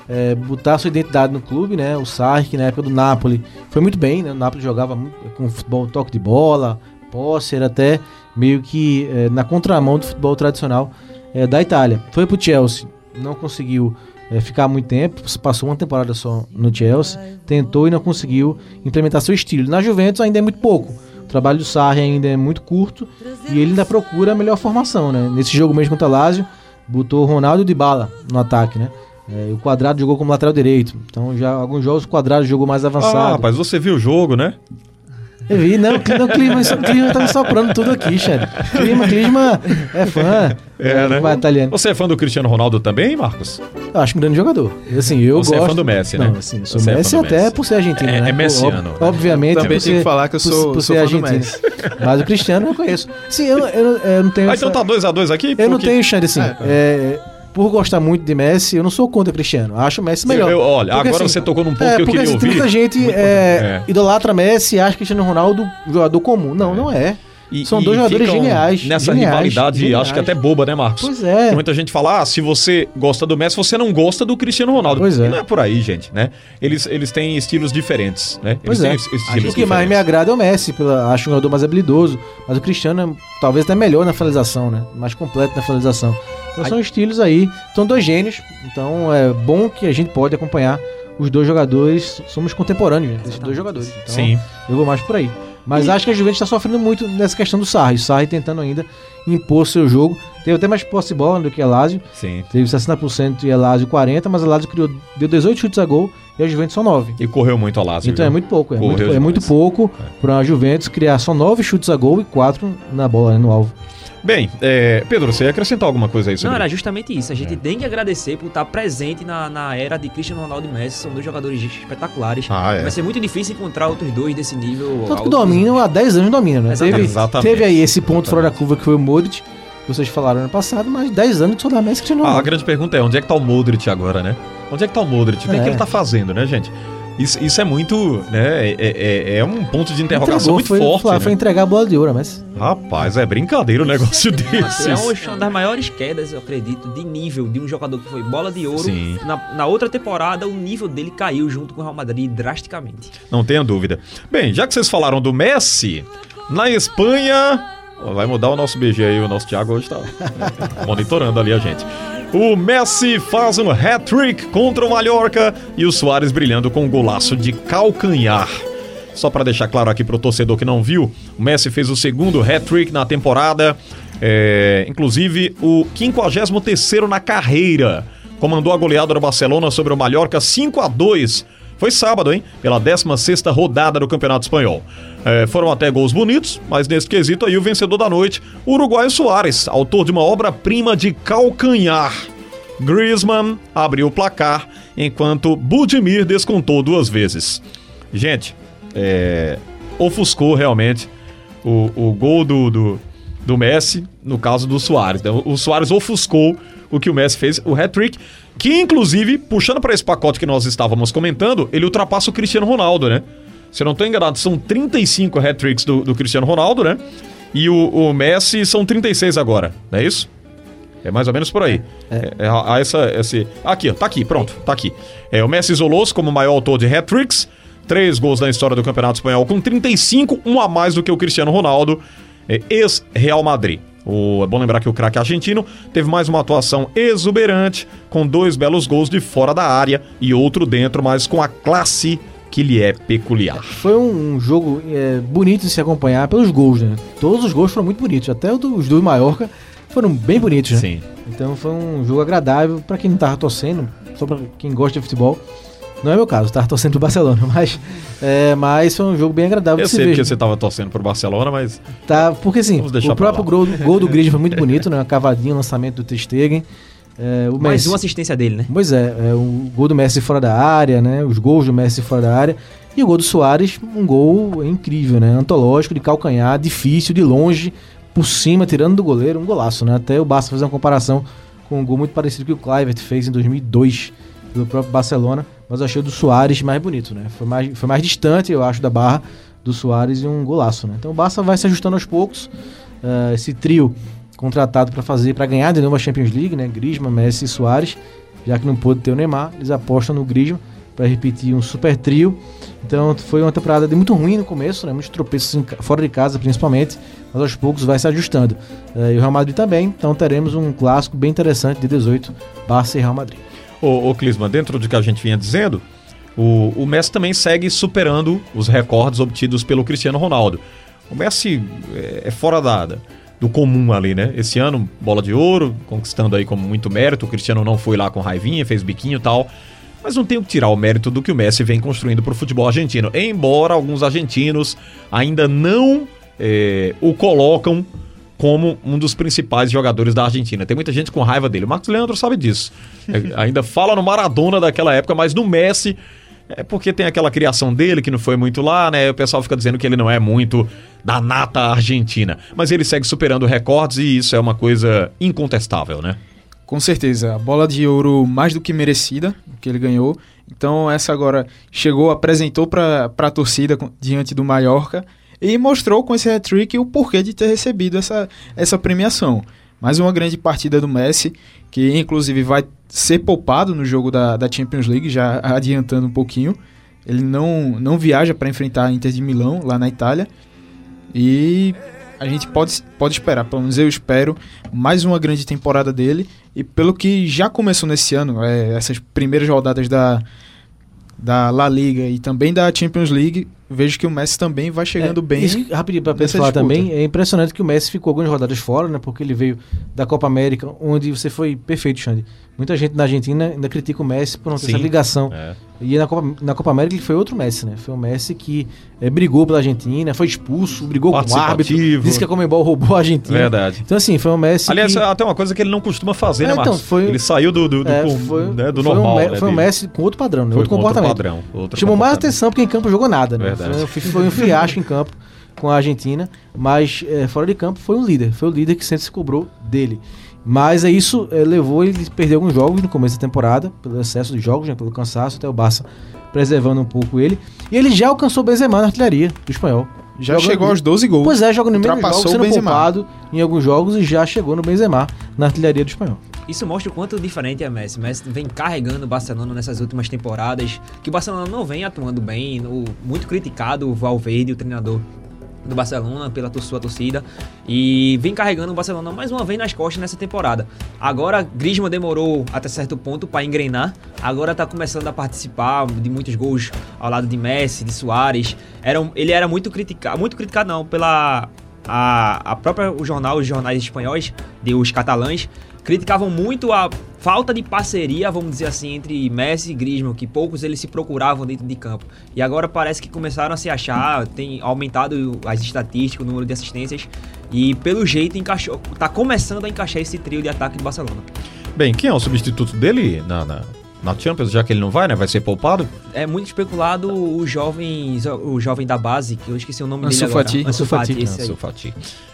é, botar sua identidade no clube, né? O Sarri, que na época do Napoli foi muito bem, né? O Napoli jogava com futebol, toque de bola, posse, era até meio que é, na contramão do futebol tradicional é, da Itália. Foi pro Chelsea, não conseguiu é, ficar muito tempo, passou uma temporada só no Chelsea, tentou e não conseguiu implementar seu estilo. Na Juventus ainda é muito pouco. O trabalho do Sarri ainda é muito curto e ele ainda procura a melhor formação, né? Nesse jogo mesmo contra o Lazio, botou o Ronaldo de bala no ataque, né? É, o Quadrado jogou como lateral direito. Então já alguns jogos o Quadrado jogou mais Ah, avançado. rapaz, você viu o jogo, né? Eu vi, não, o Clima, o Clima, tá me soprando tudo aqui, Xande. Clima, Clima é fã. É, né? Vai italiano. Você é fã do Cristiano Ronaldo também, Marcos? Eu acho um grande jogador. Assim, eu Você é gosto... fã do Messi, né? Não, assim, sou Você é Messi do até Messi. por ser argentino, É- né? é messiano. Ob- Obviamente. Também por tenho que ser- falar que eu por- sou- por sou ser argentino. Mas o Cristiano eu conheço. Sim, eu, eu, eu não tenho... Ah, essa- então tá 2x2 aqui? Eu não porque- tenho, Xande, assim... é, por gostar muito de Messi, eu não sou contra Cristiano. Acho o Messi melhor. Olha, Porque, agora assim, você tocou num ponto é, que eu porque, queria assim, ouvir. muita gente é, idolatra Messi e acha Cristiano Ronaldo jogador comum. Não, não é. E- São e dois jogadores geniais. Nessa geniais, rivalidade, geniais. acho que até boba, né, Marcos? Pois é. Muita gente fala, ah, se você gosta do Messi, você não gosta do Cristiano Ronaldo. Pois é. E não é por aí, gente, né? Eles, eles têm estilos diferentes, né? Pois eles é. têm es- estilos O que mais me agrada é o Messi, pela, acho um jogador mais habilidoso. Mas o Cristiano é talvez até melhor na finalização, né? Mais completo na finalização. Então são estilos aí. São dois gênios. Então é bom que a gente pode acompanhar os dois jogadores. Somos contemporâneos, né? Desses dois jogadores. Então, Sim. Eu vou mais por aí. Mas acho que a Juventus está sofrendo muito nessa questão do Sarri. O Sarri tentando ainda impor seu jogo. Teve até mais posse de bola do que a Lazio. Sim. Teve 60% e a Lazio 40%, mas a Lazio criou, deu 18 chutes a gol e a Juventus só 9. E correu muito a Lazio. Então viu? é muito pouco. É, muito, é muito pouco para a Juventus criar só 9 chutes a gol e 4 na bola, né, no alvo. Bem, é, Pedro, você ia acrescentar alguma coisa aí Não, sobre era justamente isso. A É. gente tem que agradecer por estar presente na, na era de Cristiano Ronaldo e Messi. São dois jogadores espetaculares. Ah, é. Vai ser muito difícil encontrar outros dois desse nível. Tanto que alto. dominam há 10 anos dominam, né? Exatamente. Teve, Exatamente. teve aí esse ponto fora da curva que foi o Modric, que vocês falaram ano passado, mas 10 anos que só dá Messi que Ah, a não. grande pergunta é, onde é que tá o Modric agora, né? Onde é que tá o Modric? O que é, É. que ele tá fazendo, né, gente? Isso, isso é muito, né? É, é- é um ponto de interrogação Entregou, muito foi, forte. foi, né? foi entregar a bola de ouro, mas Rapaz, é brincadeira um negócio desses. É uma das maiores quedas, eu acredito, de nível de um jogador que foi bola de ouro. Sim. Na, na outra temporada, o nível dele caiu junto com o Real Madrid drasticamente. Não tenha dúvida. Bem, já que vocês falaram do Messi, na Espanha. Vai mudar o nosso BG aí, o nosso Thiago hoje tá monitorando ali a gente. O Messi faz um hat-trick contra o Mallorca e o Soares brilhando com um golaço de calcanhar. Só para deixar claro aqui pro torcedor que não viu, o Messi fez o segundo hat-trick na temporada, é, inclusive o 53º na carreira. Comandou a goleada do Barcelona sobre o Mallorca 5 a 2 foi sábado, hein? Pela 16ª rodada do Campeonato Espanhol. É, foram até gols bonitos, mas nesse quesito aí o vencedor da noite, o uruguaio Soares, autor de uma obra-prima de calcanhar. Griezmann abriu o placar, enquanto Budimir descontou duas vezes. Gente, é, ofuscou realmente o, o gol do, do, do Messi, no caso do Soares. né? O Soares ofuscou o que o Messi fez, o hat-trick, que inclusive, puxando para esse pacote que nós estávamos comentando, ele ultrapassa o Cristiano Ronaldo, né? Se eu não estou enganado, são 35 hat-tricks do, do Cristiano Ronaldo, né? E o, o Messi são 36 agora, não é isso? É mais ou menos por aí. É, é, há essa, esse... Aqui, ó, tá aqui, pronto, tá aqui. É, o Messi isolou-se como o maior autor de hat-tricks, três gols na história do Campeonato Espanhol com 35, um a mais do que o Cristiano Ronaldo, é, ex-Real Madrid. O- é bom lembrar que o craque argentino teve mais uma atuação exuberante, com dois belos gols de fora da área e outro dentro, mas com a classe que lhe é peculiar. foi um, jogo é, bonito de se acompanhar pelos gols, né? Todos os gols foram muito bonitos, até os do, do Mallorca foram bem bonitos, né? Sim. Então foi um jogo agradável pra quem não tava torcendo, só pra quem gosta de futebol. Não é meu caso, tava torcendo pro Barcelona, mas, é, mas foi um jogo bem agradável Eu de se sei ver. porque você estava torcendo pro Barcelona, mas Tá, porque assim, deixar o próprio gol, gol do Griezmann foi muito bonito, né? Uma cavadinha, um lançamento do Ter Stegen. É, o Mais Messi, uma assistência dele, né? Pois é, é, o gol do Messi fora da área, né? Os gols do Messi fora da área. E o gol do Soares, um gol incrível, né? Antológico, de calcanhar, difícil, de longe, por cima, tirando do goleiro, um golaço, né? Até o Barça fazer uma comparação com um gol muito parecido que o Kluivert fez em 2002 pelo próprio Barcelona, mas achei o do Soares mais bonito, né? Foi mais, foi mais distante, eu acho, da barra do Soares e um golaço, né? Então o Barça vai se ajustando aos poucos. eh, esse trio contratado para fazer, para ganhar de novo a Champions League, né? Griezmann, Messi e Soares, já que não pôde ter o Neymar, eles apostam no Griezmann para repetir um super trio. Então foi uma temporada de muito ruim no começo, né? Muitos tropeços fora de casa principalmente, mas aos poucos vai se ajustando. Eh, e o Real Madrid também, então teremos um clássico bem interessante de 18, Barça e Real Madrid. Ô, ô Clisma, dentro do que a gente vinha dizendo, o, o Messi também segue superando os recordes obtidos pelo Cristiano Ronaldo. O Messi é, é fora da, do comum ali, né? Esse ano, bola de ouro, conquistando aí com muito mérito. O Cristiano não foi lá com raivinha, fez biquinho e tal. Mas não tem o que tirar o mérito do que o Messi vem construindo para o futebol argentino. Embora alguns argentinos ainda não é, o colocam como um dos principais jogadores da Argentina. Tem muita gente com raiva dele. O Marcos Leandro sabe disso. É, ainda fala no Maradona daquela época, mas no Messi é porque tem aquela criação dele que não foi muito lá, né? O pessoal fica dizendo que ele não é muito da nata argentina. Mas ele segue superando recordes e isso é uma coisa incontestável, né? Com certeza, a bola de ouro mais do que merecida que ele ganhou. Então essa agora chegou, apresentou para a torcida diante do Mallorca e mostrou com esse hat-trick o porquê de ter recebido essa, essa premiação. Mais uma grande partida do Messi, que inclusive vai ser poupado no jogo da, da Champions League, já adiantando um pouquinho. Ele não, não viaja para enfrentar a Inter de Milão, lá na Itália. E a gente pode, pode esperar, pelo menos eu espero, mais uma grande temporada dele. E pelo que já começou nesse ano, é, essas primeiras rodadas da, da La Liga e também da Champions League, vejo que o Messi também vai chegando É, bem. Isso, rapidinho pra nessa falar também, é impressionante que o Messi ficou algumas rodadas fora, né? Porque ele veio da Copa América, onde você foi perfeito, Xande. Muita gente na Argentina ainda critica o Messi por não ter Sim. essa ligação. É. E na Copa, na Copa América ele foi outro Messi, né? Foi um Messi que eh, brigou pela Argentina, foi expulso, brigou com o árbitro, disse que a Comembol roubou a Argentina. Verdade. Então assim, foi um Messi Aliás, que... até uma coisa que ele não costuma fazer, né, É, então, Marcos? foi- Ele saiu do, do, do, é, foi, né, do foi normal, um, né, foi um. Messi com outro padrão, né? Foi outro com outro comportamento. padrão, outro Chamou mais comportamento. atenção porque em campo jogou nada, né? Verdade. Foi, foi um fiasco em campo com a Argentina, mas eh, fora de campo foi um líder. Foi o líder que sempre se cobrou dele. Mas é isso eh, levou ele a perder alguns jogos no começo da temporada, pelo excesso de jogos, né, pelo cansaço, até o Barça preservando um pouco ele. E ele já alcançou o Benzema na artilharia do espanhol. Já Jogando- chegou aos 12 gols. Pois é, joga no mesmo jogo, sendo poupado em alguns jogos e já chegou no Benzema na artilharia do espanhol. Isso mostra o quanto diferente é Messi. Messi vem carregando o Barcelona nessas últimas temporadas, que o Barcelona não vem atuando bem, o muito criticado o Valverde, o treinador do Barcelona pela sua torcida e vem carregando o Barcelona mais uma vez nas costas nessa temporada. Agora Griezmann demorou até certo ponto para engrenar, agora tá começando a participar de muitos gols ao lado de Messi, de Suárez. Era ele era muito criticado, muito criticado não, pela a, a própria o jornal, os jornais espanhóis, de os catalães, criticavam muito a falta de parceria, vamos dizer assim, entre Messi e Griezmann, que poucos eles se procuravam dentro de campo. E agora parece que começaram a se achar, tem aumentado as estatísticas, o número de assistências e pelo jeito encaixou, tá começando a encaixar esse trio de ataque do Barcelona. Bem, quem é o substituto dele na, na, na Champions, já que ele não vai, né? Vai ser poupado? É muito especulado o jovem, o jovem da base, que eu esqueci o nome Ansu dele agora. Fati. Ansu Fati. Ansu Fati.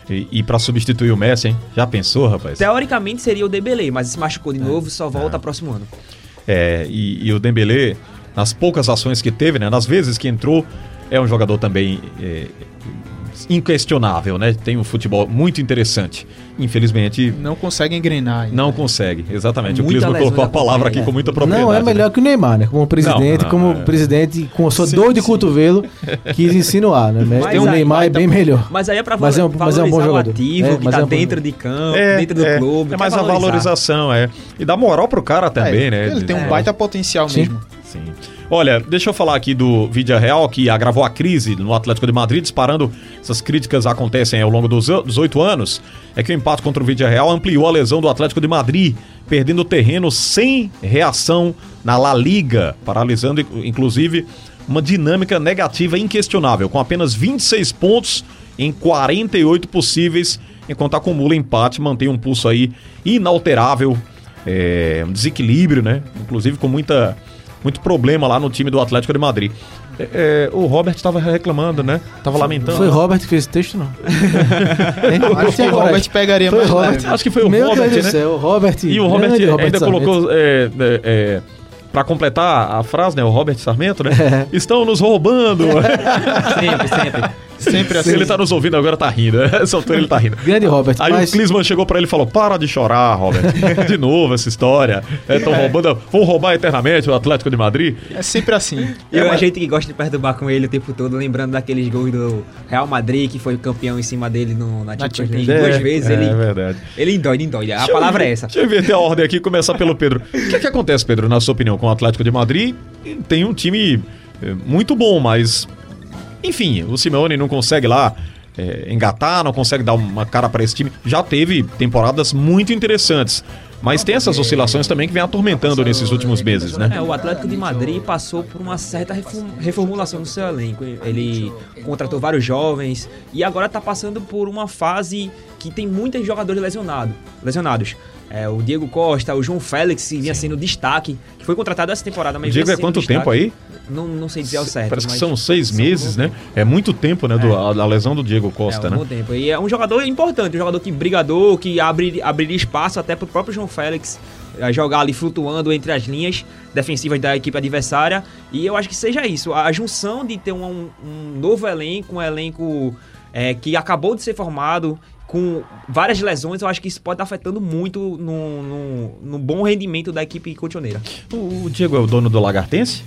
E, e pra substituir o Messi, hein? Já pensou, rapaz? Teoricamente seria o Dembélé, mas se machucou de novo, só volta próximo ano. É, e, e o Dembélé, nas poucas ações que teve, né? Nas vezes que entrou, é um jogador também é, inquestionável, né? Tem um futebol muito interessante. Infelizmente, Não consegue engrenar. ainda. não consegue. Exatamente. O Muita Clisma lesão colocou a palavra aqui né? com muita propriedade. Não é né? melhor que o Neymar, né? Como presidente, Não, como não, é. presidente com a sua Sim, dor de sim. cotovelo quis insinuar, né? Mas Mas o Neymar é bem tá- melhor. Mas aí é pra Mas é um- valorizar mas é um bom o jogador. ativo, É, que mas tá é um dentro de campo, É, dentro do é, clube. É mais a valorizar. valorização, é. E dá moral pro cara também, É, né? Ele tem um baita potencial mesmo. Sim. Olha, deixa eu falar aqui do Vídeo Real, que agravou a crise no Atlético de Madrid, disparando. Essas críticas acontecem ao longo dos, oito anos. É que o empate contra o Vídeo Real ampliou a lesão do Atlético de Madrid, perdendo terreno sem reação na La Liga, paralisando inclusive uma dinâmica negativa inquestionável, com apenas 26 pontos em 48 possíveis, enquanto acumula empate, mantém um pulso aí inalterável é, um desequilíbrio, né? Inclusive com muita, muito problema lá no time do Atlético de Madrid. É, é, o Robert estava reclamando, né? Tava lamentando. Foi Robert que fez esse texto, não? Acho que o. Robert pegaria Foi mais Robert. leve. Acho que foi o Meu Robert, Deus do né? céu, Robert. E o Robert ainda Sarmento. colocou. É, é, é, Pra completar a frase, né? O Robert Sarmento, né? É. Estão nos roubando. Sempre, sempre. Sempre assim. Se ele tá nos ouvindo agora, tá rindo. Essa altura ele tá rindo. Grande Robert, Aí mas o Clisman chegou pra ele e falou: Para de chorar, Robert. de novo essa história. Estão roubando. Vão roubar eternamente o Atlético de Madrid. É sempre assim. E a gente que gosta de perturbar com ele o tempo todo, lembrando daqueles gols do Real Madrid, que foi campeão em cima dele no, na Champions League duas vezes. é, ele, é verdade. ele endoide, endoide. A Deixa eu palavra inver- é essa. Deixa eu inverter a ordem aqui e começar pelo Pedro. O que, que acontece, Pedro, na sua opinião, com o Atlético de Madrid? Tem um time eh, muito bom, mas. Enfim, o Simeone não consegue lá eh, engatar, não consegue dar uma cara para esse time. Já teve temporadas muito interessantes. Mas tem essas oscilações também que vem atormentando nesses últimos meses, né? É, o Atlético de Madrid passou por uma certa reform- reformulação do seu elenco. Ele contratou vários jovens e agora tá passando por uma fase que tem muitos jogadores lesionado, lesionados. É, o Diego Costa, o João Félix, que vinha sendo destaque, que foi contratado essa temporada, mas O Diego é quanto destaque. tempo aí? Não, não sei dizer ao certo. Parece que são seis são meses, um né? É muito tempo, né? Do, a, a lesão do Diego Costa, é, um né? bom tempo. E é um jogador importante, um jogador que brigador, que abre, abriria espaço até pro próprio João Félix eh, jogar ali flutuando entre as linhas defensivas da equipe adversária. E eu acho que seja isso. A junção de ter um, um novo elenco, um elenco eh, que acabou de ser formado. Com várias lesões, eu acho que isso pode estar afetando muito no, no, no bom rendimento da equipe colchoneira. O, o Diego é o dono do Lagartense?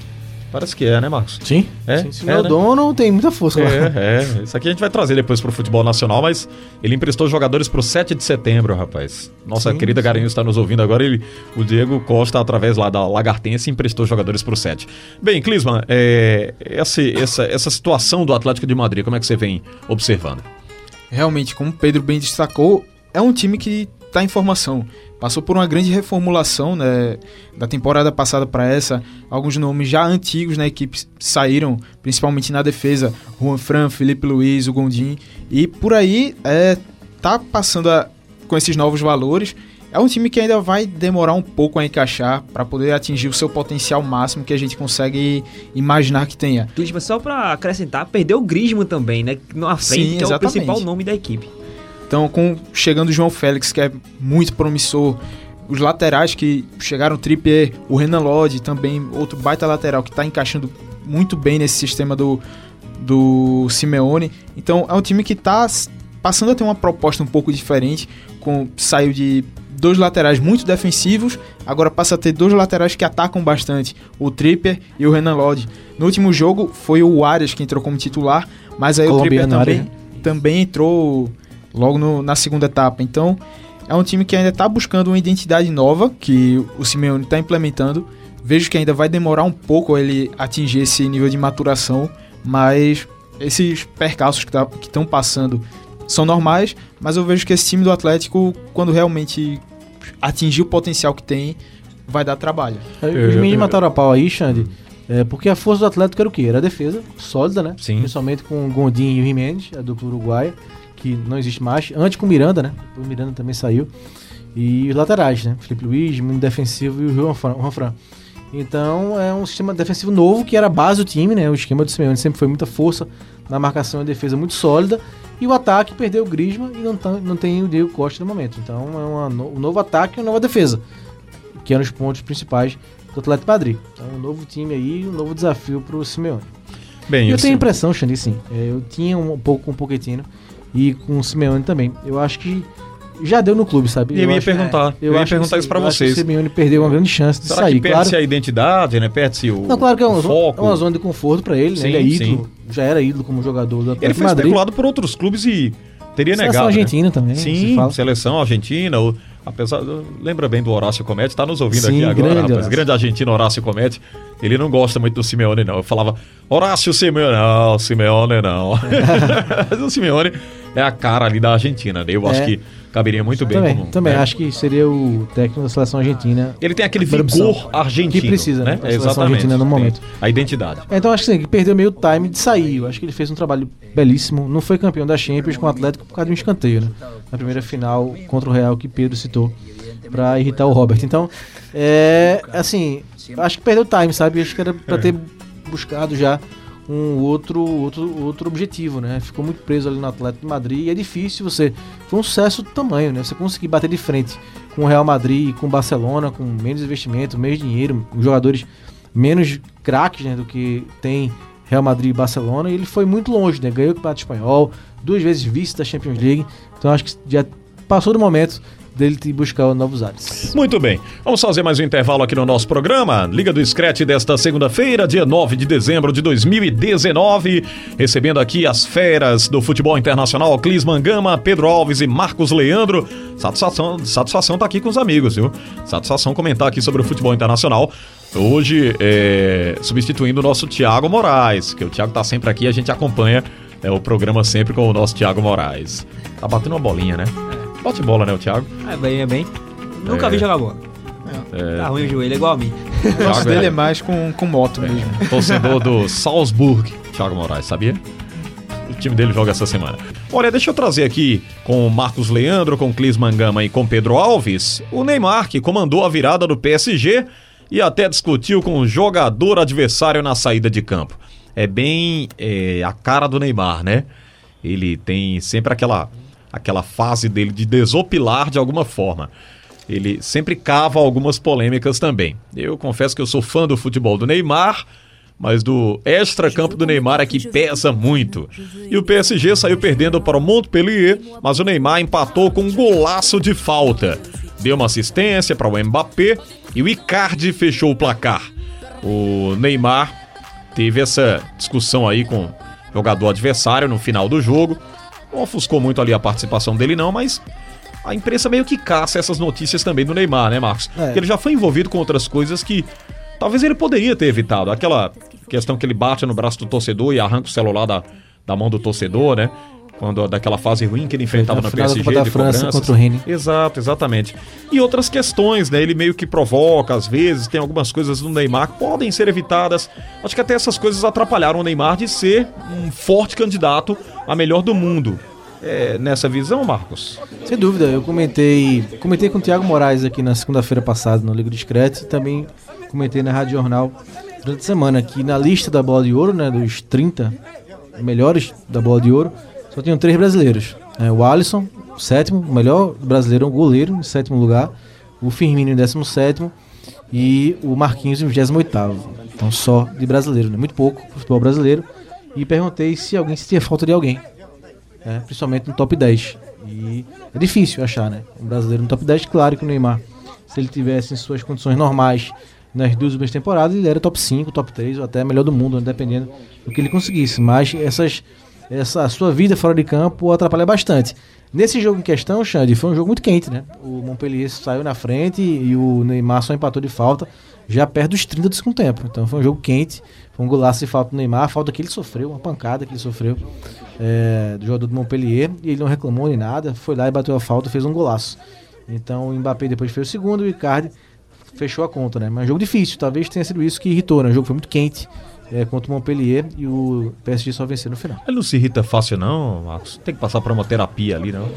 Parece que é, né, Marcos? Sim. É? Sim, se É, o né? dono, tem muita força lá. É, é. Isso aqui a gente vai trazer depois pro futebol nacional, mas ele emprestou jogadores pro 7 de setembro, rapaz. Nossa Sim, querida sim. Garanhuns está nos ouvindo agora. Ele, o Diego Costa, através lá da Lagartense, emprestou jogadores pro 7. Bem, Clisman, é, essa, essa, essa situação do Atlético de Madrid, como é que você vem observando? Realmente, como Pedro bem destacou, é um time que está em formação. Passou por uma grande reformulação né, da temporada passada para essa. Alguns nomes já antigos na equipe saíram, principalmente na defesa. Juan Fran, Felipe Luiz, o Gondim. E por aí é, tá passando a- com esses novos valores. É um time que ainda vai demorar um pouco a encaixar para poder atingir o seu potencial máximo que a gente consegue imaginar que tenha. Tudo só pra acrescentar, perdeu o Griezmann também, né? Na frente, Sim, que é o principal nome da equipe. Então, com chegando o João Félix, que é muito promissor, os laterais que chegaram, o Trippier, o Renan Lodge também, outro baita lateral que está encaixando muito bem nesse sistema do, do Simeone. Então é um time que está passando a ter uma proposta um pouco diferente, com saiu de dois laterais muito defensivos, agora passa a ter dois laterais que atacam bastante, o Trippier e o Renan Lodge. No último jogo foi o Arias que entrou como titular, mas aí o Trippier Colombiano, também, também entrou logo no- na segunda etapa. Então é um time que ainda está buscando uma identidade nova que o Simeone está implementando. Vejo que ainda vai demorar um pouco ele atingir esse nível de maturação, mas esses percalços que tá, estão passando são normais, mas eu vejo que esse time do Atlético, quando realmente atingir o potencial que tem, vai dar trabalho. Os meninos mataram a pau aí, Xande. É, porque a força do Atlético era o quê? Era a defesa, sólida, né? Sim. Principalmente com o Gondim e o Jimenez, a dupla uruguaia, que não existe mais. Antes com o Miranda, né? O Miranda também saiu. E os laterais, né? Felipe Luiz, muito defensivo e o Juan. Então é um sistema defensivo novo que era a base do time, né? O esquema do Simeone sempre foi muita força na marcação e defesa muito sólida. E o ataque perdeu o Grisma e não, tá- não tem o Diego Costa no momento. Então é uma no- um novo ataque e uma nova defesa que eram os pontos principais do Atlético Madrid. Então, um novo time aí, um novo desafio pro Simeone. Bem, eu esse- tenho a impressão, Xandi, sim. é, eu tinha um pouco com o Pochettino e com o Simeone também. Eu acho que já deu no clube, sabe? Eu ia acho- perguntar, eu ia acho perguntar isso pra sim, eu acho que vocês. O Simeone perdeu uma grande chance de Será sair, que perde-se claro. a identidade, né? Perde-se o, Não, claro que é zona, foco. é uma zona de conforto pra ele, né? Sim, Ele é ídolo, sim. já era ídolo como jogador do Ele foi Madrid. especulado por outros clubes e teria Seleção negado. né? argentina também, se Sim, fala. seleção argentina. apesar, lembra bem do Horácio Comete, tá nos ouvindo Sim, aqui agora, grande rapaz. Horácio. Grande argentino Horácio Comete. Ele não gosta muito do Simeone, não. Eu falava, Horácio Simeone, não, Simeone não. Mas o Simeone é a cara ali da Argentina, né? Eu acho É. que caberia muito bem Também, como. também né? acho que seria o técnico da seleção argentina. Ele tem aquele vigor argentino. Que precisa, né, né? seleção argentina no momento. A identidade. É, Então acho que sim, que perdeu meio time de sair. Eu acho que ele fez um trabalho belíssimo. Não foi campeão da Champions com o Atlético por causa de um escanteio, né? Na primeira final contra o Real que Pedro citou pra irritar o Robert. Então, é assim, acho que perdeu time, sabe? Acho que era pra ter buscado já um outro, outro, outro objetivo, né? Ficou muito preso ali no Atlético de Madrid e é difícil você. Foi um sucesso do tamanho, né? Você conseguir bater de frente com o Real Madrid, com o Barcelona, com menos investimento, menos dinheiro, com jogadores menos craques né, do que tem Real Madrid e Barcelona. E ele foi muito longe, né? Ganhou o Campeonato Espanhol, duas vezes vice da Champions League. Então acho que já passou do momento dele te buscar novos ares. Muito bem. Vamos fazer mais um intervalo aqui no nosso programa. Liga do Scratch desta segunda-feira, dia 9 de dezembro de 2019. Recebendo aqui as feras do futebol internacional, Clisman Gama, Pedro Alves e Marcos Leandro. Satisfação, satisfação tá aqui com os amigos, viu? Satisfação comentar aqui sobre o futebol internacional. Hoje, é, substituindo o nosso Tiago Moraes, que o Tiago tá sempre aqui, a gente acompanha é, o programa sempre com o nosso Tiago Moraes. Tá batendo uma bolinha, né? Bate bola, né, o Thiago? É bem, é bem. Nunca É. vi jogar bola. Tá ruim o joelho, é igual a mim. O Thiago nosso dele é- é mais com, com moto mesmo. torcedor do Salzburg, Thiago Moraes, sabia? O time dele joga essa semana. Olha, deixa eu trazer aqui com o Marcos Leandro, com o Clisman Gama e com o Pedro Alves, o Neymar, que comandou a virada do PSG e até discutiu com o jogador adversário na saída de campo. É bem é, a cara do Neymar, né? Ele tem sempre aquela, aquela fase dele de desopilar de alguma forma. Ele sempre cava algumas polêmicas também. Eu confesso que eu sou fã do futebol do Neymar, mas do extra-campo do Neymar é que pesa muito. E o PSG saiu perdendo para o Montpellier, mas o Neymar empatou com um golaço de falta. Deu uma assistência para o Mbappé e o Icardi fechou o placar. O Neymar teve essa discussão aí com o jogador adversário no final do jogo. Não ofuscou muito ali a participação dele não, mas a imprensa meio que caça essas notícias também do Neymar, né, Marcos? É. Porque ele já foi envolvido com outras coisas que talvez ele poderia ter evitado. Aquela questão que ele bate no braço do torcedor e arranca o celular da, da mão do torcedor, né? Quando daquela fase ruim que ele enfrentava Na no PSG da de França cobranças. contra o Rennes. Exato, exatamente. E outras questões, né? Ele meio que provoca, às vezes, tem algumas coisas do Neymar que podem ser evitadas. Acho que até essas coisas atrapalharam o Neymar de ser um forte candidato a melhor do mundo. É, nessa visão, Marcos? Sem dúvida, eu comentei, comentei com o Thiago Moraes aqui na segunda-feira passada no Liga Discreto e também comentei na Rádio Jornal durante a semana que na lista da Bola de Ouro, né, dos 30 melhores da Bola de Ouro, só tinham três brasileiros. É, o Alisson, o sétimo, o melhor brasileiro, o goleiro, em sétimo lugar. o Firmino em 17 e o Marquinhos em 28 Então só de brasileiro, né? Muito pouco futebol brasileiro. E perguntei se alguém sentia falta de alguém, né? principalmente no top 10. E é difícil achar, né? Um brasileiro no top 10, claro que o Neymar, se ele tivesse em suas condições normais nas duas últimas temporadas, ele era top 5, top 3 ou até melhor do mundo, né? dependendo do que ele conseguisse. Mas essas, essa sua vida fora de campo atrapalha bastante. Nesse jogo em questão, Xande, foi um jogo muito quente, né? O Montpellier saiu na frente e o Neymar só empatou de falta já perto dos 30 do segundo tempo. Então foi um jogo quente, foi um golaço de falta do Neymar, a falta que ele sofreu, uma pancada que ele sofreu é, do jogador do Montpellier, e ele não reclamou nem nada, foi lá e bateu a falta, fez um golaço. Então o Mbappé depois fez o segundo e o Icardi fechou a conta, né? Mas jogo difícil, talvez tenha sido isso que irritou, né? O jogo foi muito quente é, contra o Montpellier e o PSG só venceu no final. Ele não se irrita fácil, não, Marcos. Tem que passar por uma terapia ali, não?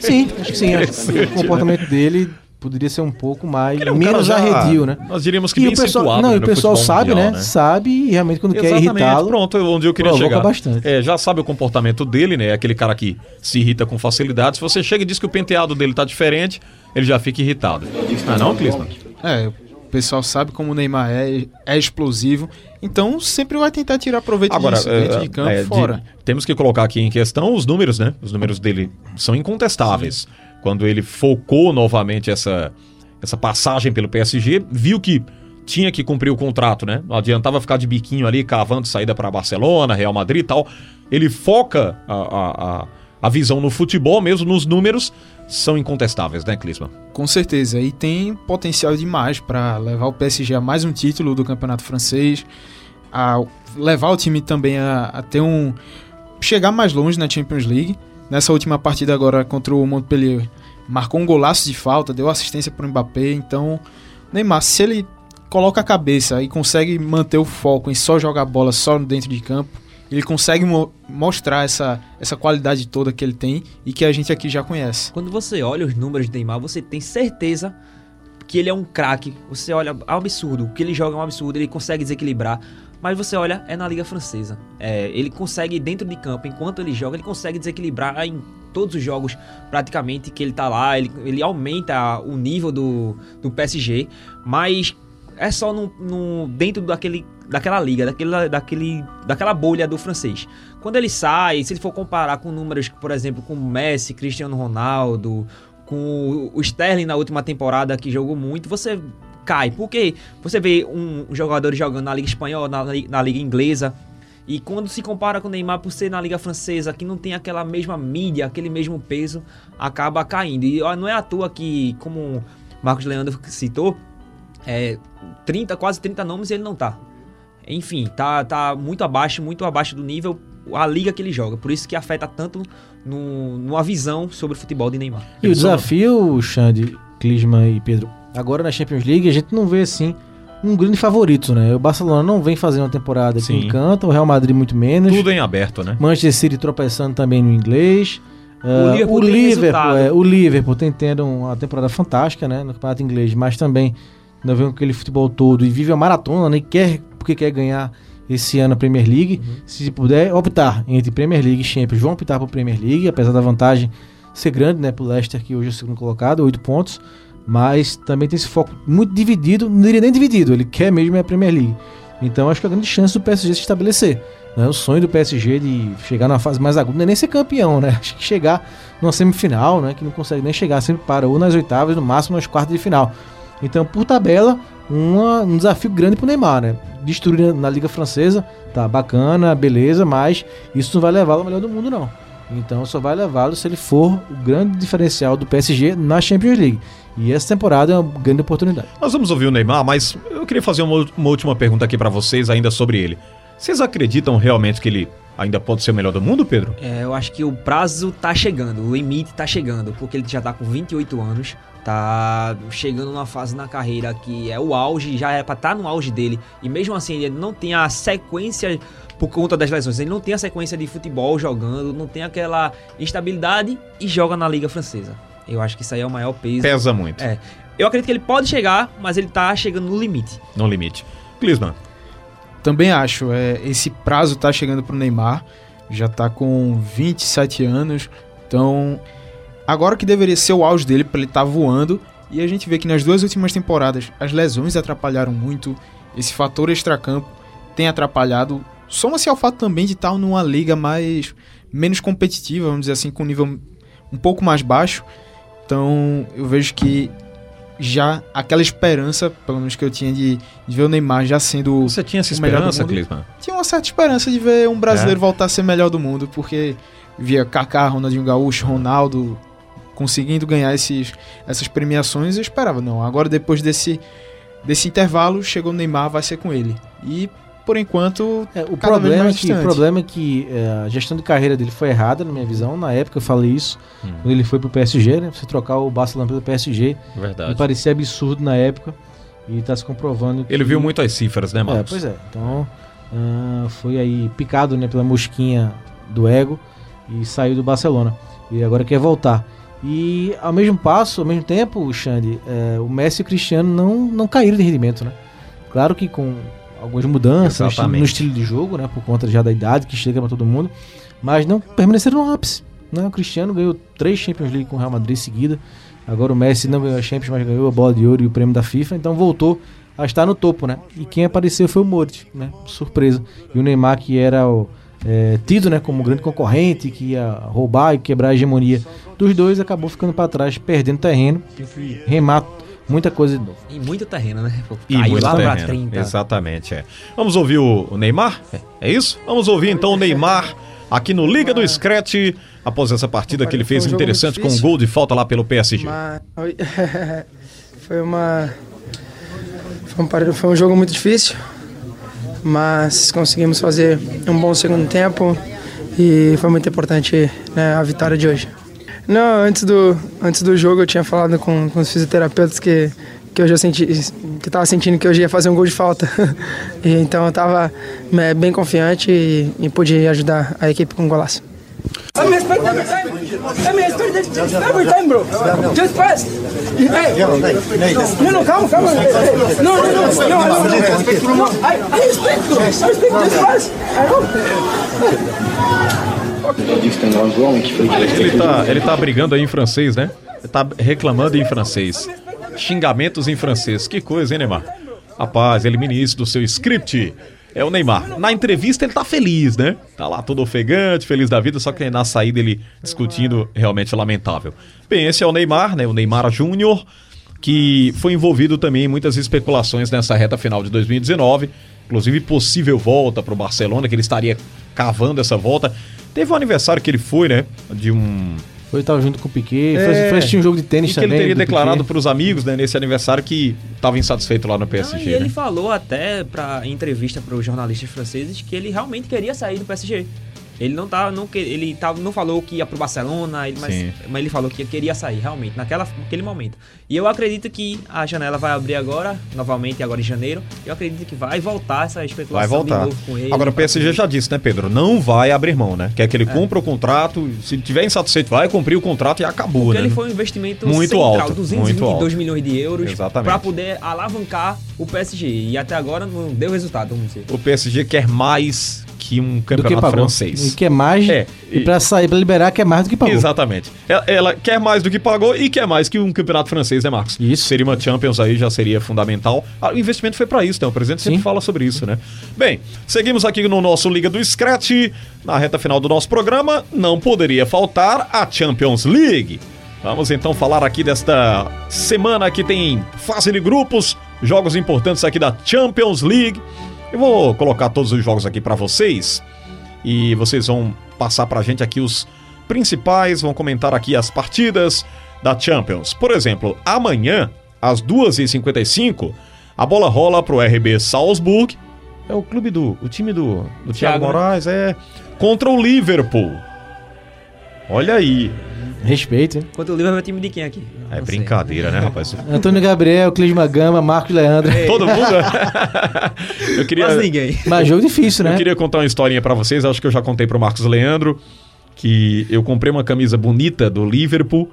Sim, acho que sim. Acho que o comportamento dele poderia ser um pouco mais é um menos já- arredio, né? Nós diríamos que e bem o pessoal, situado, não, né, e o no pessoal sabe, mundial, né? né? Sabe e realmente quando quer Exatamente, irritá-lo. pronto, onde eu queria provoca chegar. bastante. É, já sabe o comportamento dele, né? Aquele cara que se irrita com facilidade. Se você chega e diz que o penteado dele tá diferente, ele já fica irritado. Ah, não, Clisman? É, pessoal sabe como o Neymar é, é explosivo, então sempre vai tentar tirar proveito Agora, disso, é, de campo, é, de- fora. temos que colocar aqui em questão os números, né? Os números dele são incontestáveis. Quando ele focou novamente essa, essa passagem pelo PSG, viu que tinha que cumprir o contrato, né? Não adiantava ficar de biquinho ali, cavando saída para Barcelona, Real Madrid e tal. Ele foca a, a, a, a visão no futebol, mesmo nos números, são incontestáveis, né, Clisman? Com certeza, e tem potencial demais para levar o PSG a mais um título do Campeonato Francês, a levar o time também a, a ter um chegar mais longe na Champions League. Nessa última partida agora contra o Montpellier, marcou um golaço de falta, deu assistência para o Mbappé, então Neymar, se ele coloca a cabeça e consegue manter o foco em só jogar bola só dentro de campo, ele consegue mo- mostrar essa, essa qualidade toda que ele tem e que a gente aqui já conhece. Quando você olha os números de Neymar, você tem certeza que ele é um craque. Você olha, é um absurdo. O que ele joga é um absurdo, ele consegue desequilibrar. Mas você olha, é na Liga Francesa. É, ele consegue, dentro de campo, enquanto ele joga, ele consegue desequilibrar em todos os jogos, praticamente, que ele tá lá. Ele, ele aumenta o nível do, do PSG. Mas é só no, no- dentro daquele, daquela liga, daquele, daquele, daquela bolha do francês. Quando ele sai, se ele for comparar com números, por exemplo, com Messi, Cristiano Ronaldo, com o Sterling na última temporada que jogou muito, você cai. Porque você vê um jogador jogando na Liga Espanhola, na, na Liga Inglesa, e quando se compara com o Neymar por ser na Liga Francesa, que não tem aquela mesma mídia, aquele mesmo peso, acaba caindo. E não é à toa que, como o Marcos Leandro citou, é, 30, quase 30 nomes ele não tá. Enfim, tá, tá muito abaixo, muito abaixo do nível a liga que ele joga. Por isso que afeta tanto no, numa visão sobre o futebol de Neymar. E o desafio, Xande, Klinsmann e Pedro, agora na Champions League a gente não vê assim um grande favorito, né? O Barcelona não vem fazendo uma temporada que encanta, o Real Madrid muito menos. Tudo em aberto, né? Manchester City tropeçando também no inglês. Ah, Liverpool o Liverpool, é, o Liverpool tem tendo uma temporada fantástica, né, no campeonato inglês, mas também não vem com aquele futebol todo e vive a maratona, né, e quer porque quer ganhar esse ano a Premier League. Se puder optar entre Premier League e Champions, vão optar por Premier League, apesar da vantagem ser grande, né, pro Leicester que hoje é o segundo colocado, oito pontos, mas também tem esse foco muito dividido, não diria nem dividido, ele quer mesmo é a Premier League. Então acho que é a grande chance do PSG se estabelecer. Né? O sonho do PSG de chegar na fase mais aguda não é nem ser campeão, né? Acho que chegar numa semifinal, né? Que não consegue nem chegar, sempre para ou nas oitavas, no máximo nas quartas de final. Então, por tabela, uma- um desafio grande pro Neymar, né? Destruir na Liga Francesa, tá bacana, beleza, mas isso não vai levá-lo ao melhor do mundo, não. Então só vai levá-lo se ele for o grande diferencial do PSG na Champions League. E essa temporada é uma grande oportunidade. Nós vamos ouvir o Neymar, mas eu queria fazer uma, uma última pergunta aqui pra vocês ainda sobre ele. Vocês acreditam realmente que ele ainda pode ser o melhor do mundo, Pedro? É, eu acho que o prazo tá chegando, o limite tá chegando, porque ele já tá com 28 anos, tá chegando numa fase na carreira que é o auge, já é pra estar no auge dele, e mesmo assim ele não tem a sequência por conta das lesões, ele não tem a sequência de futebol jogando, não tem aquela estabilidade e joga na Liga Francesa. Eu acho que isso aí é o maior peso. Pesa muito, É. Eu acredito que ele pode chegar, mas ele tá chegando no limite. no limite. Clisman, Também acho, é, esse prazo tá chegando pro Neymar, já tá com 27 anos, então agora que deveria ser o auge dele para ele estar voando, E a gente vê que nas duas últimas temporadas as lesões atrapalharam muito, esse fator extracampo tem atrapalhado. Soma-se ao fato também de estar numa liga mais menos competitiva, vamos dizer assim, com um nível um pouco mais baixo. Então eu vejo que já aquela esperança, pelo menos que eu tinha de, de ver o Neymar já sendo Você tinha essa o melhor do esperança. Klinsmann? tinha uma certa esperança de ver um É. brasileiro voltar a ser melhor do mundo, porque via Kaká, Ronaldinho Gaúcho, Ronaldo conseguindo ganhar esses, essas premiações, eu esperava, não. Agora depois desse, desse intervalo, chegou o Neymar, vai ser com ele. E por enquanto, É, o, cada vez problema é que, o problema é que é, a gestão de carreira dele foi errada, na minha visão. Na época eu falei isso, Hum. quando ele foi pro PSG, né? Você trocar o Barcelona pelo PSG. Me Verdade. parecia absurdo na época. E tá se comprovando que... Ele viu muito as cifras, né, É, Marcos? pois é. Então, ah, foi aí picado né, pela mosquinha do ego e saiu do Barcelona. E agora quer voltar. E ao mesmo passo, ao mesmo tempo, Xande, é, o Messi e o Cristiano não, não caíram de rendimento, né? Claro que com algumas mudanças no estilo, Exatamente. no estilo de jogo, né? Por conta já da idade que chega para todo mundo, mas não permaneceram no ápice. Né? O Cristiano ganhou três Champions League com o Real Madrid seguida. Agora o Messi não ganhou a Champions, mas ganhou a bola de ouro e o prêmio da FIFA, então voltou a estar no topo, né? E quem apareceu foi o Modric, né? Surpresa. E o Neymar, que era o, é, tido né, como grande concorrente, que ia roubar e quebrar a hegemonia dos dois, acabou ficando para trás, perdendo terreno, remar muita coisa de novo. E muito terreno, né? Pô, E Caiu muito lá pra terreno. 30. Exatamente, é. Vamos ouvir o Neymar? É, é isso? Vamos ouvir então o Neymar aqui no Liga do Scratch, após essa partida que ele fez um interessante com um gol de falta lá pelo PSG. Mas foi- uma um, foi um jogo muito difícil, mas conseguimos fazer um bom segundo tempo e foi muito importante né, a vitória de hoje. Não, antes do antes do jogo eu tinha falado com, com os fisioterapeutas que que eu já senti que estava sentindo que hoje ia fazer um gol de falta. e então eu estava bem confiante e, e pude ajudar a equipe com um golaço. Let me expect every time. Let me expect it every time, bro. Just pass. Hey. No, no, calma, calma. No, no, no, no. no, no. I, I expect to. I expect just pass. I know. Ele tá, ele tá brigando aí em francês, né? Ele tá reclamando em francês. Xingamentos em francês. Que coisa, hein, Neymar? Rapaz, ele ministro do seu script. É o Neymar. Na entrevista ele tá feliz, né? Tá lá todo ofegante, feliz da vida, só que na saída ele discutindo realmente lamentável. Bem, esse é o Neymar, né? O Neymar Júnior, que foi envolvido também em muitas especulações nessa reta final de 2019. Inclusive possível volta pro Barcelona, que ele estaria cavando essa volta. Teve um aniversário que ele foi, né? De um Foi estar junto com o Piquet, É, foi, foi assistir um jogo de tênis e que também. ele teria do declarado para os amigos, né, nesse aniversário, que estava insatisfeito lá no Não, PSG. e ele né? falou até pra em entrevista para os jornalistas franceses que ele realmente queria sair do PSG. Ele não tá, não que- ele tá, não falou que ia pro Barcelona, ele, mas, mas ele falou que queria sair realmente naquela, naquele momento. E eu acredito que a janela vai abrir agora, novamente agora em janeiro. Eu acredito que vai voltar essa especulação Vai voltar. de novo com ele. Agora o PSG já disse, né, Pedro? Não vai abrir mão, né? Quer que ele cumpra o contrato. Se tiver insatisfeito, vai cumprir o contrato e acabou, Porque né? ele foi um investimento Muito central, alto, 222 muito alto. milhões de euros para poder alavancar o PSG. E até agora não deu resultado, vamos dizer. O PSG quer mais que um que campeonato pagou. francês. E quer mais. É, e, e- pra sair, pra liberar, quer mais do que pagou. Exatamente. Ela, ela quer mais do que pagou e quer mais que um campeonato francês, né, Marcos? Isso. Seria uma Champions aí, já seria fundamental. Ah, o investimento foi para isso, né? O presidente sempre Sim. fala sobre isso, né? Bem, seguimos aqui no nosso Liga do Scratch. Na reta final do nosso programa, não poderia faltar a Champions League. Vamos então falar aqui desta semana que tem fase de grupos, jogos importantes aqui da Champions League. Eu vou colocar todos os jogos aqui para vocês e vocês vão passar pra gente aqui os principais, vão comentar aqui as partidas da Champions. Por exemplo, amanhã, às 2h55, a bola rola pro RB Salzburg. É o clube do. O time do, do Thiago, Thiago, né? Moraes, é. Contra o Liverpool. Olha aí. Respeito, hein? Enquanto o Liverpool é o time de quem aqui? É Não sei. brincadeira, né, rapaz? Antônio Gabriel, Clisma Gama, Marcos Leandro. Todo mundo. eu queria. Quase ninguém. Mas jogo difícil, né? Eu queria contar uma historinha pra vocês, acho que eu já contei pro Marcos Leandro, que eu comprei uma camisa bonita do Liverpool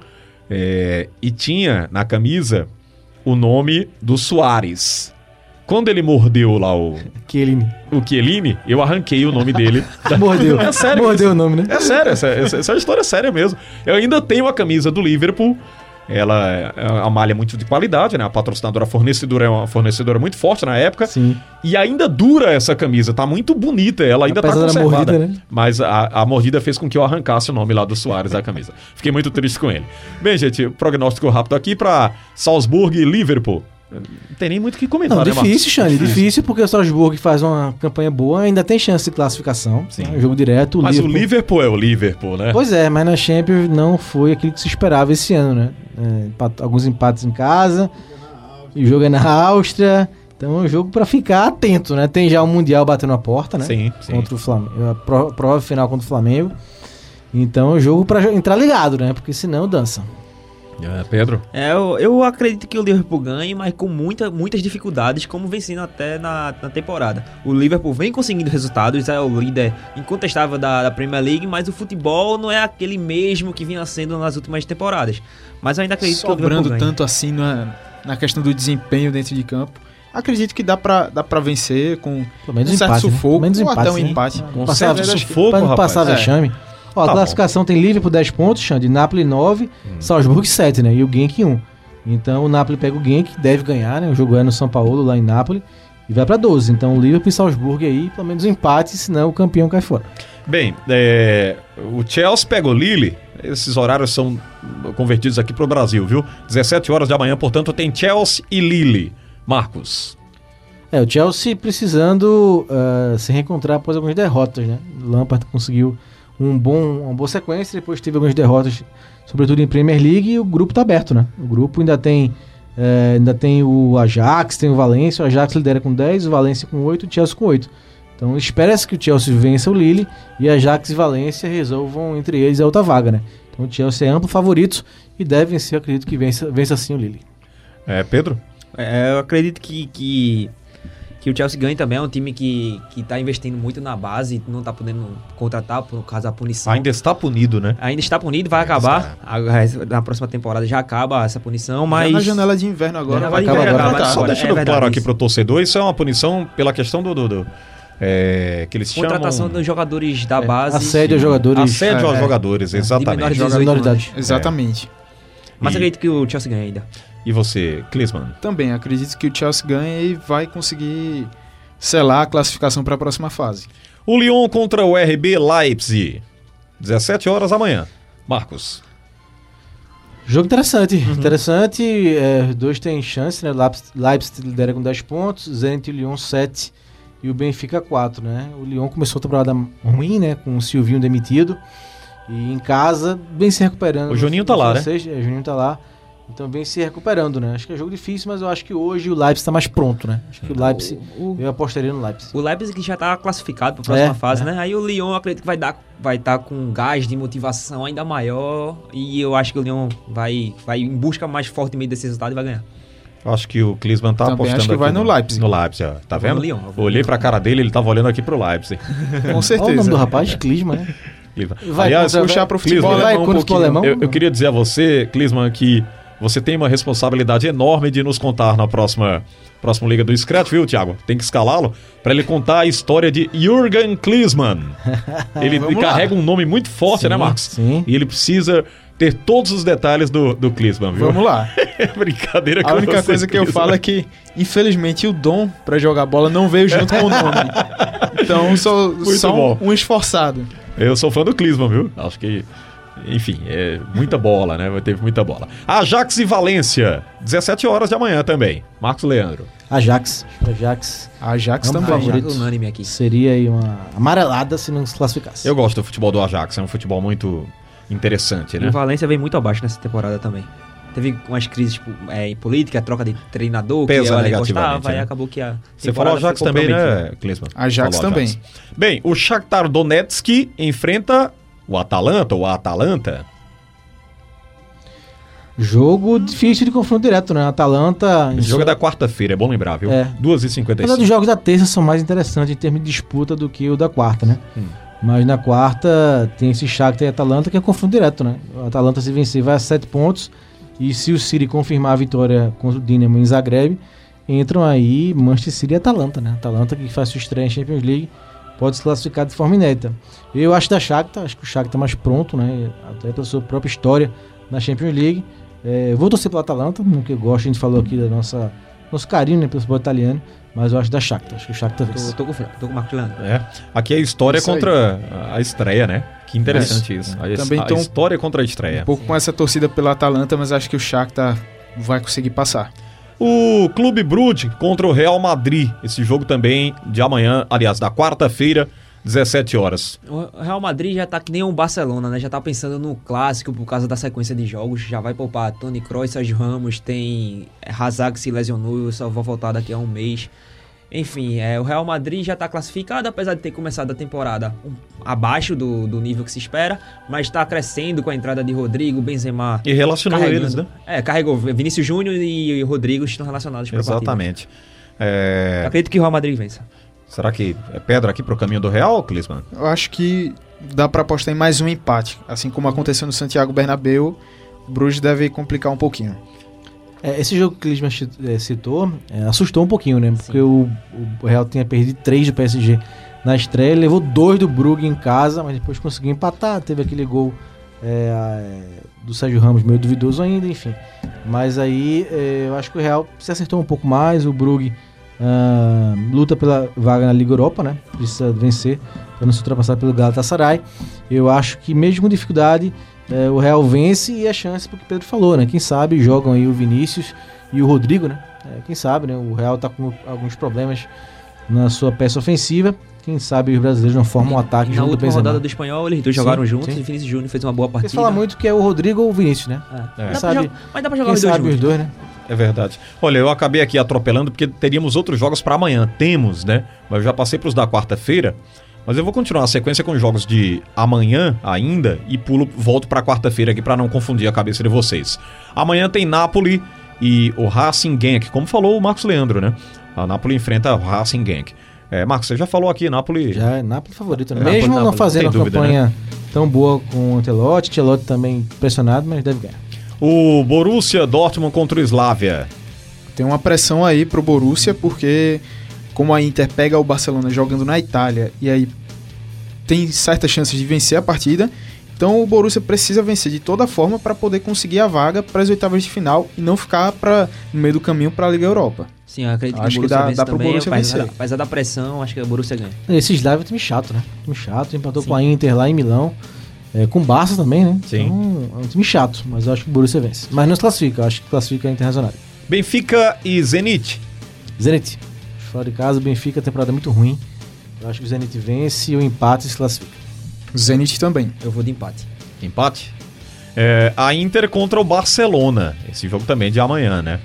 é, e tinha na camisa o nome do Soares. Quando ele mordeu lá o, ele o Chiellini, eu arranquei o nome dele. da- mordeu. É sério Mordeu isso. o nome, né? É sério, essa, essa, essa história é séria mesmo. Eu ainda tenho a camisa do Liverpool Ela é é uma malha muito de qualidade, né? A patrocinadora fornecedora é uma fornecedora muito forte na época. Sim. E ainda dura essa camisa, tá muito bonita, ela ainda Apesar tá da conservada. mordida, né? Mas a, a mordida fez com que eu arrancasse o nome lá do Soares da camisa. Fiquei muito triste com ele. Bem, gente, prognóstico rápido aqui pra Salzburg e Liverpool. Não tem nem muito o que comentar, Não, né, difícil, Xande. Difícil porque o Salzburg faz uma campanha boa, ainda tem chance de classificação. Sim. É um jogo direto. Mas o Liverpool é o Liverpool, né? Pois é, mas na Champions não foi aquilo que se esperava esse ano, né? É, alguns empates em casa, e o jogo é na Áustria. Então é um jogo pra ficar atento, né? Tem já o Mundial batendo a porta, né? Sim, sim. Contra o Flamengo. A pro- prova final contra o Flamengo. Então é um jogo pra jo- entrar ligado, né? Porque senão dança. É, Pedro? É, eu, eu acredito que o Liverpool ganhe, mas com muita, muitas dificuldades, como vem sendo até na, na temporada. O Liverpool vem conseguindo resultados, é o líder incontestável da, da Premier League, mas o futebol não é aquele mesmo que vinha sendo nas últimas temporadas. Mas eu ainda acredito que o Sobrando Liverpool ganhe. tanto assim na, na questão do desempenho dentro de campo. Acredito que dá pra, dá pra vencer com Pelo menos um certo empate, né? sufoco Pelo menos ou até um empate, né? empate. Com Passar- certo sufoco, rapaz. passar É. Ó, a Tá classificação tem Liverpool 10 pontos, Xande, Napoli 9, Salzburg 7, né? E o Genk 1. Então o Napoli pega o Genk, deve ganhar, né? O jogo é no São Paulo, lá em Napoli, e vai pra 12. Então o Liverpool e Salzburg aí, pelo menos um empate, senão o campeão cai fora. Bem, é, o Chelsea pega o Lille. Esses horários são convertidos aqui pro Brasil, viu? 17 horas da manhã, portanto, tem Chelsea e Lille. Marcos. É, o Chelsea precisando ah, se reencontrar após algumas derrotas, né? O Lampard conseguiu um bom, uma boa sequência, depois teve algumas derrotas, sobretudo em Premier League, e o grupo tá aberto, né? O grupo ainda tem eh, ainda tem o Ajax, tem o Valência, o Ajax lidera com 10, o Valência com 8, o Chelsea com 8. Então espera-se que o Chelsea vença o Lille e Ajax e Valência resolvam entre eles a outra vaga, né? Então o Chelsea é amplo favorito e deve vencer, acredito que vença, vença sim o Lille. É, Pedro? É, eu acredito que, que, que o Chelsea ganhe também. É um time que, que tá investindo muito na base, não tá podendo contratar por causa da punição. Ainda está punido, né? Ainda está punido, vai acabar. Na próxima temporada já acaba essa punição, Já mas. na janela de inverno agora. Vai de acaba inverno agora. acaba Só deixando é claro aqui isso. pro torcedor, isso é uma punição pela questão do... do, do, é, que eles Contratação chamam... dos jogadores da base. Assédio aos jogadores. Assédio aos É. jogadores, de exatamente. menores de 18 de anos. idade. Exatamente. Mas E- acredito que o Chelsea ganha ainda. E você, Klinsmann? Também acredito que o Chelsea ganha e vai conseguir selar a classificação para a próxima fase. O Lyon contra o RB Leipzig. 17 horas amanhã. Marcos. Jogo interessante. Interessante. é, os dois têm chance, né? Leipzig, Leipzig lidera com 10 pontos, Zenit e o Lyon 7 e o Benfica 4, né? O Lyon começou a temporada ruim, né? Com o Silvinho demitido. E em casa, vem se recuperando. O Juninho tá lá, né? É, o Juninho tá lá. Então vem se recuperando, né? Acho que é jogo difícil, mas eu acho que hoje o Leipzig tá mais pronto, né? Acho que o Leipzig, O, eu apostaria no Leipzig. o Leipzig já tá classificado para a próxima É, fase, é. né? Aí o Lyon eu acredito que vai dar vai estar com um gás de motivação ainda maior e eu acho que o Lyon vai vai em busca mais fortemente desse resultado e vai ganhar. Acho que o Klinsmann tá Também apostando acho que vai no Leipzig. No Leipzig, ó. Tá vendo? vou Olhei pra cara dele, ele tava olhando aqui pro Leipzig. Com Olha o certeza. nome do rapaz, Klinsmann, né? Klinsmann. Vai Aliás, puxar pro futebol Klinsmann, vai alemão um o futebol pouquinho. alemão? eu, eu queria dizer a você, Klinsmann, que você tem uma responsabilidade enorme de nos contar na próxima, próxima Liga do Scratch, viu, Thiago? Tem que escalá-lo pra ele contar a história de Jürgen Klinsmann. Ele carrega um nome muito forte, Sim, né, Marcos? sim. E ele precisa ter todos os detalhes do, do Klinsmann, viu? Vamos lá. Brincadeira com A única você, coisa que eu Klinsmann. falo é que, infelizmente, o dom pra jogar bola não veio junto com o nome. Então, sou Muito só bom. um, um esforçado. Eu sou fã do Klinsmann, viu? Acho que. Enfim, é muita bola, né? Teve muita bola. Ajax e Valência, 17 horas de amanhã também. Marcos Leandro. Ajax. Ajax Ajax Vamos também. favorito. Unânime aqui. seria aí uma amarelada se não se classificasse. Eu gosto do futebol do Ajax, é um futebol muito interessante, né? O Valência vem muito abaixo nessa temporada também. Teve umas crises tipo, é, em política, troca de treinador, Pesa que ela negativamente, né? e acabou que a Você falou Ajax também, né, Klinsmann? Ajax também. Bem, o Shakhtar Donetsk enfrenta o Atalanta, ou a Atalanta. Jogo difícil de confronto direto, né? Atalanta. Esse jogo é da quarta-feira, é bom lembrar, viu? É. 2h55. Apesar dos jogos da terça são mais interessantes em termos de disputa do que o da quarta, né? Hum. Mas na quarta tem esse Shakhtar e Atalanta que é confronto direto, né? O Atalanta se vencer vai a 7 pontos e se o City confirmar a vitória contra o Dinamo em Zagreb, entram aí Manchester City e Atalanta, né? Atalanta que faz sua estreia em Champions League pode se classificar de forma inédita. Eu acho da Shakhtar, acho que o Shakhtar é mais pronto, né? Até pela sua própria história na Champions League, É, vou torcer pelo Atalanta, porque eu gosto, a gente falou aqui da nossa nosso carinho né, pelo futebol italiano, mas eu acho da Shakhtar, acho que o Shakhtar Tô, vence. tô com o Fran- tô com o Marcos Leandro. É. Aqui é a história Isso aí. contra a estreia, né? Que interessante isso. A, Também a tô um- história contra a estreia. Um pouco com essa torcida pela Atalanta, mas acho que o Shakhtar vai conseguir passar. O Clube Brugge contra o Real Madrid. Esse jogo também de amanhã, aliás, da quarta-feira, 17 horas. O Real Madrid já tá que nem o Barcelona, né? Já tá pensando no clássico por causa da sequência de jogos. Já vai poupar Toni Kroos, Sérgio Ramos, tem Hazard que se lesionou, só vai voltar daqui a um mês. Enfim, é, o Real Madrid já tá classificado, apesar de ter começado a temporada um- abaixo do, do nível que se espera, mas tá crescendo com a entrada de Rodrigo, Benzema. E relacionou eles, né? É, carregou. Vinícius Júnior e Rodrigo estão relacionados partida. Exatamente. É, Acredito que o Real Madrid vença. Será que é pedra aqui pro caminho do Real, Clisman? Eu acho que dá pra apostar em mais um empate. Assim como aconteceu no Santiago Bernabéu, o Bruges deve complicar um pouquinho. É, esse jogo que o Lisman chi- é, citou é, assustou um pouquinho, né? Porque o, o Real tinha perdido três do PSG na estreia, levou dois do Brugge em casa, mas depois conseguiu empatar. Teve aquele gol é, é, do Sérgio Ramos, meio duvidoso ainda, enfim. Mas aí é, eu acho que o Real se acertou um pouco mais. O Brugge ah, luta pela vaga na Liga Europa, né? Precisa vencer para não se ultrapassar pelo Galatasaray. Eu acho que mesmo com dificuldade, é, o Real vence e a chance, porque o Pedro falou, né? Quem sabe jogam aí o Vinícius e o Rodrigo, né? É, quem sabe, né? O Real tá com alguns problemas na sua peça ofensiva. Quem sabe os brasileiros não formam um ataque Na junto do última Benzema. rodada do espanhol, eles dois Sim, jogaram juntos sim. e Vinícius Júnior fez uma boa partida. fala muito que é o Rodrigo ou o Vinícius, né? É. É. Quem sabe, jogar- mas dá pra jogar quem os dois os dois, né? É verdade. Olha, eu acabei aqui atropelando porque teríamos outros jogos para amanhã. Temos, né? Mas eu já passei para os da quarta-feira. Mas eu vou continuar a sequência com os jogos de amanhã ainda e pulo, volto para quarta-feira aqui para não confundir a cabeça de vocês. Amanhã tem Napoli e o Racing Genk, como falou o Marcos Leandro, né? A Napoli enfrenta o Racing Genk. É, Marcos, você já falou aqui, Napoli. Já é Napoli favorito, né? É, Mesmo Napoli, não fazendo não uma dúvida, campanha tão boa com o Antelote, Antelote também pressionado, mas deve ganhar. O Borussia Dortmund contra o Slavia. Tem uma pressão aí pro Borussia, porque como a Inter pega o Barcelona jogando na Itália e aí tem certas chances de vencer a partida, então o Borussia precisa vencer de toda forma para poder conseguir a vaga para as oitavas de final e não ficar pra, no meio do caminho para a Liga Europa. Sim, eu acredito que Acho o que Borussia dá- vence dá pro também. Borussia apesar, vencer. apesar da pressão, acho que o Borussia ganha. Esse Slavia é um time chato, né? Time chato, empatou Sim. com a Inter lá em Milão. é, com o Barça também, né? Sim. Então é um time chato, mas eu acho que o Borussia vence. Mas não se classifica, eu acho que classifica a Internacional. Benfica e Zenit. Zenit. Fora de casa, o Benfica, temporada é muito ruim. Eu acho que o Zenit vence e o empate se classifica. O Zenit também. Eu vou de empate. Empate. É, a Inter contra o Barcelona. Esse jogo também é de amanhã, né?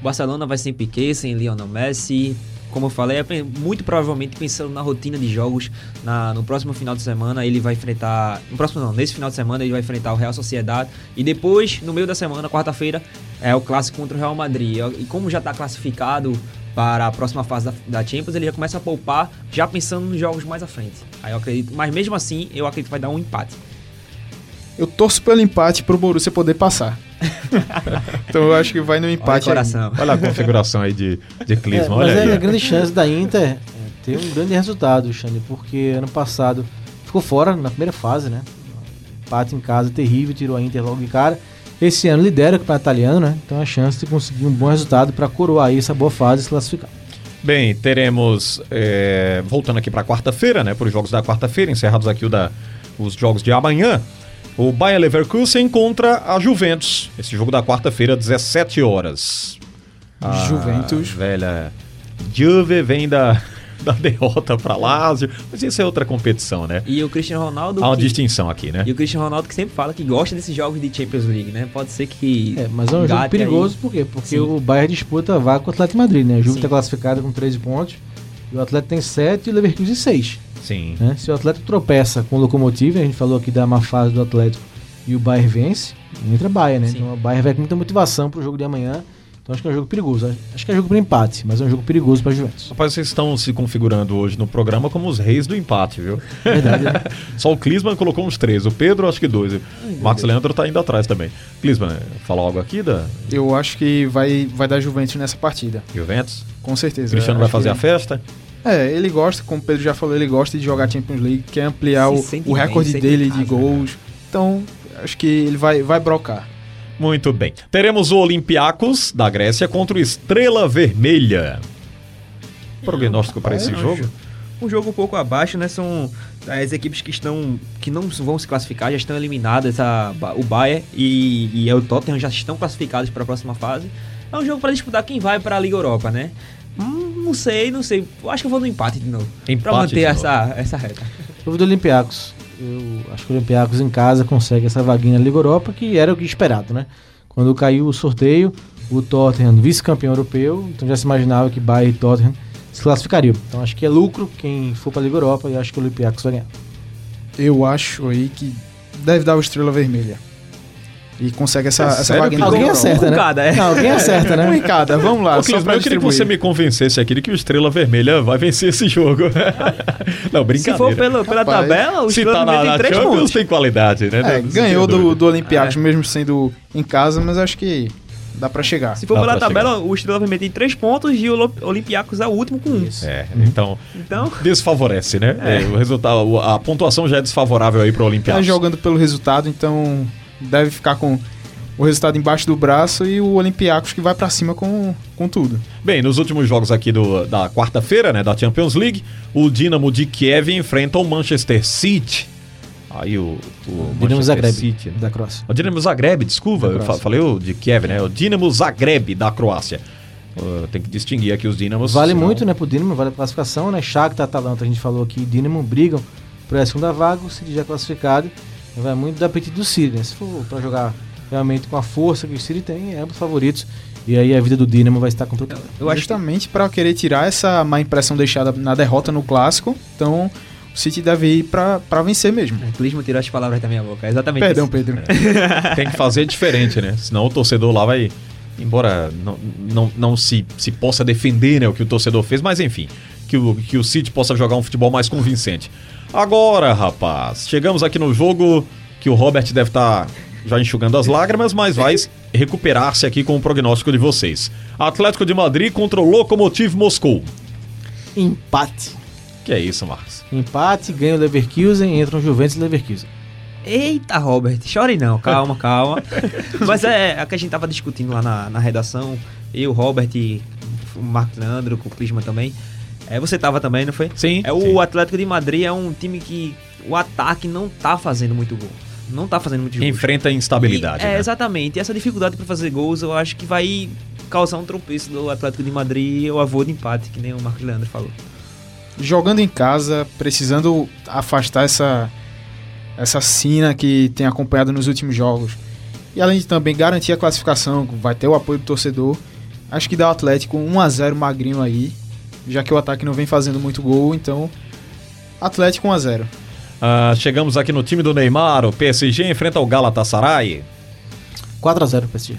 O Barcelona vai sem Piquet, sem Lionel Messi. Como eu falei, é muito provavelmente pensando na rotina de jogos, na- no próximo final de semana ele vai enfrentar. No próximo não, nesse final de semana ele vai enfrentar o Real Sociedade. E depois, no meio da semana, quarta-feira, é o clássico contra o Real Madrid. E como já está classificado para a próxima fase da, da Champions, ele já começa a poupar, já pensando nos jogos mais à frente. Aí eu acredito, mas mesmo assim, eu acredito que vai dar um empate. Eu torço pelo empate pro Borussia poder passar. então eu acho que vai no Olha o empate. aí. coração. Olha a configuração aí de, de É, Clisman. mas olha é aí. a grande chance da Inter é, ter um grande resultado, Xande, porque ano passado ficou fora na primeira fase, né? Empate em casa terrível, tirou a Inter logo de cara. Esse ano lidera o campeonato italiano, né? Então a chance de conseguir um bom resultado para coroar aí essa boa fase e se classificar. Bem, teremos. é, voltando aqui para quarta-feira, né? Para os jogos da quarta-feira, encerrados aqui o da, os jogos de amanhã. O Bayer Leverkusen contra a Juventus. Esse jogo da quarta-feira, 17 horas. A Juventus. Velha. Juve vem da, da derrota para Lazio. Mas isso é outra competição, né? E o Cristiano Ronaldo. Há uma que- distinção aqui, né? E o Cristiano Ronaldo que sempre fala que gosta desses jogos de Champions League, né? Pode ser que. É, mas é um jogo perigoso, aí. por quê? Porque Sim. o Bayern disputa a vaga com o Atlético de Madrid, né? O Juve está classificado com 13 pontos, e o Atlético tem 7 e o Leverkusen 6. Sim. né? Se o Atlético tropeça com o Locomotive, a gente falou aqui da má fase do Atlético e o Bayern vence, entra Bayern, né? Sim. Então o Bayern vai com muita motivação pro jogo de amanhã. Então acho que é um jogo perigoso. Acho que é jogo para empate, mas é um jogo perigoso para Juventus. Rapaz, vocês estão se configurando hoje no programa como os reis do empate, viu? Verdade, né? Só o Clisman colocou uns três, o Pedro acho que dois. O Max Leandro tá indo atrás também. Clisman, fala algo aqui da Eu acho que vai, vai dar Juventus nessa partida. Juventus? Com certeza. Cristiano vai fazer que- a festa? É, ele gosta, como o Pedro já falou, ele gosta de jogar Champions League, quer ampliar Se o, o bem, recorde sente dele de casa, gols. Então, acho que ele vai, vai brocar. Muito bem. Teremos o Olympiacos da Grécia contra o Estrela Vermelha. Prognóstico para esse jogo? Um jogo um pouco abaixo, né? São as equipes que estão que não vão se classificar, já estão eliminadas, a, o Bayern e, e o Tottenham já estão classificados para a próxima fase. É um jogo para disputar quem vai para a Liga Europa, né? Hum, não sei, não sei. Eu acho que eu vou no empate de novo. Para manter essa, essa reta. Eu vou do Olympiacos. Eu acho que o Olympiacos em casa consegue essa vaguinha na Liga Europa, que era o que esperado, né? Quando caiu o sorteio, o Tottenham, vice-campeão europeu, então já se imaginava que Bayern e Tottenham se classificariam. Então acho que é lucro quem for para a Liga Europa e acho que o Olympiacos vai ganhar. Eu acho aí que deve dar o Estrela Vermelha. E consegue essa, É essa. Pedro? Alguém acerta, né? Pancada, é. Não, alguém acerta, Um né? em cada, vamos lá. Ô, mas eu queria que você me convencesse aqui de que o Estrela Vermelha vai vencer esse jogo. Não, Se brincadeira. for pelo, pela Rapaz, tabela, o Se Estrela tá na, Vermelha na tem três Champions, pontos. tem qualidade, né? É, ganhou do, do Olympiacos, mesmo sendo em casa, mas acho que dá pra chegar. Se for Dá pela tabela, o Estrela Vermelha tem três pontos e o Olympiacos é o último com um. É, então Então, desfavorece, né? É, o resultado, o- a pontuação já é desfavorável aí pro Tá Olympiacos. jogando pelo resultado, então deve ficar com o resultado embaixo do braço e o Olympiacos que vai pra cima com, com tudo. Bem, nos últimos jogos aqui do- da quarta-feira, né, da Champions League, o Dinamo de Kiev enfrenta o Manchester City. Aí o, o Dinamo Manchester Zagreb, City, né? da Croácia. O Dinamo Zagreb, desculpa, Da eu fa- falei o de Kiev, né? O Dinamo Zagreb da Croácia. Uh, tem que distinguir aqui os Dinamos. Vale senão- muito, né, pro Dinamo, vale a classificação, né? Shakhtar, Atalanta, a gente falou aqui, Dinamo brigam por essa segunda vaga, o City já classificado. Vai muito do apetite do City, né? Se for pra jogar realmente com a força que o City tem, é ambos favoritos. E aí a vida do Dinamo vai estar complicada. eu acho que Justamente pra querer tirar essa má impressão deixada na derrota no clássico. Então o City deve ir pra pra vencer mesmo. o Clismo tirou as palavras da minha boca. É exatamente Perdão, isso. Pedro. tem que fazer diferente, né? Senão o torcedor lá vai. Embora não, não, não se, se possa defender né, o que o torcedor fez, mas enfim, que o, que o City possa jogar um futebol mais convincente. Agora, rapaz, chegamos aqui no jogo que o Robert deve estar já enxugando as lágrimas, mas vai recuperar-se aqui com o prognóstico de vocês. Atlético de Madrid contra o Lokomotiv Moscou. Empate. Que é isso, Marcos? Empate, ganha o Leverkusen, entram Juventus e Leverkusen. Eita, Robert, chore não, calma, calma. Mas é a que a gente tava discutindo lá na, na redação, eu, Robert, e o Marco Leandro, com o Clisma também. É, você tava também, não foi? Sim. É o sim. Atlético de Madrid é um time que o ataque não tá fazendo muito gol. Não tá fazendo muito gol. Enfrenta a instabilidade. E- é, né? exatamente. E essa dificuldade para fazer gols, eu acho que vai causar um tropeço do Atlético de Madrid ou avô de empate, que nem o Marcos Leandro falou. Jogando em casa, precisando afastar essa essa sina que tem acompanhado nos últimos jogos. E além de também garantir a classificação, vai ter o apoio do torcedor. Acho que dá o Atlético 1 a 0 magrinho aí, já que o ataque não vem fazendo muito gol, então Atlético 1 a 0. Ah, chegamos aqui no time do Neymar, o PSG enfrenta o Galatasaray. 4x0 PSG.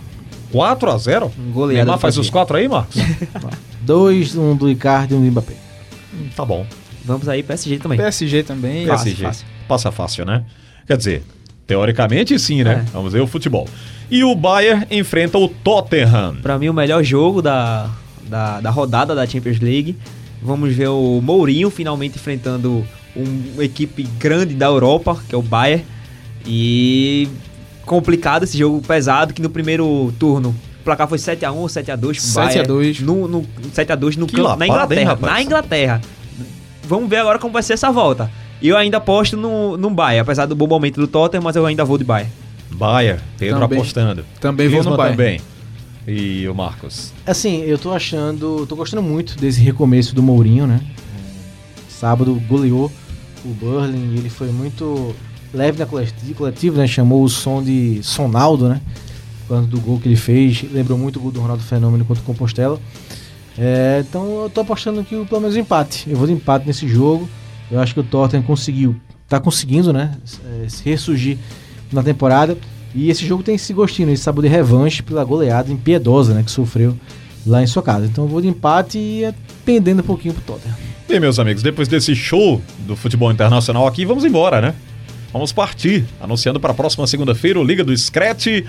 4 a 0 Goleada Neymar faz os 4 aí, Marcos? Dois, um do Icardi e um do Mbappé. tá bom. Vamos aí, PSG também. PSG também. Fácil, PSG. fácil. Passa fácil, né? Quer dizer, teoricamente sim, né? É. Vamos ver o futebol. E o Bayern enfrenta o Tottenham. Pra mim, o melhor jogo da, da, da rodada da Champions League. Vamos ver o Mourinho finalmente enfrentando um- uma equipe grande da Europa, que é o Bayern. E complicado esse jogo pesado, que no primeiro turno o placar foi 7x1 ou 7x2 pro 7 a Bayern. 2. No, no 7x2 no campo, na Inglaterra. hein, rapaz? na Inglaterra. Vamos ver agora como vai ser essa volta. E eu ainda aposto no, no Bayern, apesar do bom momento do Tottenham, mas eu ainda vou de Bayern. Bayern, Pedro Também. apostando. Também vou Griezmann no Bayern. também. E o Marcos. Assim, eu tô achando. tô gostando muito desse recomeço do Mourinho, né? É, Sábado goleou o Burling ele foi muito leve na coleti- coletiva, né? Chamou o som de Sonaldo, né? Quando do gol que ele fez. Lembrou muito o gol do Ronaldo Fenômeno contra o Compostela. É, então eu tô apostando que pelo menos empate. Eu vou de empate nesse jogo. Eu acho que o Tottenham conseguiu. Tá conseguindo, né? é, ressurgir na temporada. E esse jogo tem esse gostinho, esse sabor de revanche pela goleada impiedosa, né? Que sofreu lá em sua casa. Então eu vou de empate e pendendo um pouquinho pro Tottenham. Bem, meus amigos, depois desse show do futebol internacional aqui, vamos embora, né? Vamos partir, anunciando para a próxima segunda-feira o Liga do Scratch.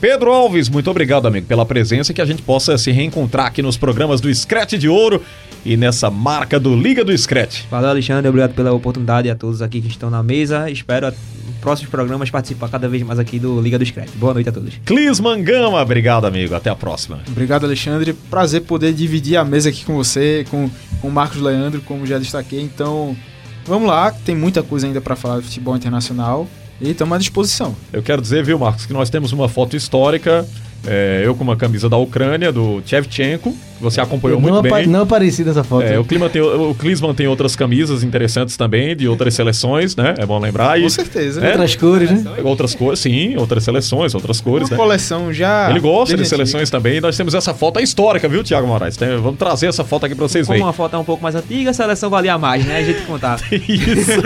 Pedro Alves, muito obrigado, amigo, pela presença e que a gente possa se reencontrar aqui nos programas do Scratch de Ouro e nessa marca do Liga do Scratch. Valeu, Alexandre. Obrigado pela oportunidade a todos aqui que estão na mesa. Espero próximos programas participar cada vez mais aqui do Liga do Scratch. Boa noite a todos. Clisman Gama, obrigado, amigo. Até a próxima. Obrigado, Alexandre. Prazer poder dividir a mesa aqui com você, com com o Marcos Leandro, como já destaquei. Então, vamos lá, tem muita coisa ainda para falar de futebol internacional e estamos à disposição. Eu quero dizer, viu, Marcos, que nós temos uma foto histórica. é, eu com uma camisa da Ucrânia, do Shevchenko, que você acompanhou não, muito apa- bem. não apareci nessa foto. É, o, Clima tem, o Clisman tem outras camisas interessantes também, de outras seleções, né? É bom lembrar. E, Com certeza. É, Outras cores, né? outras cores, sim, outras seleções, outras cores, Uma né? coleção já. Ele gosta de seleções também. Nós temos essa foto histórica, viu, Thiago Moraes? Vamos trazer essa foto aqui pra vocês Como verem. uma foto é um pouco mais antiga, a seleção valia mais, né? A gente contar. Isso.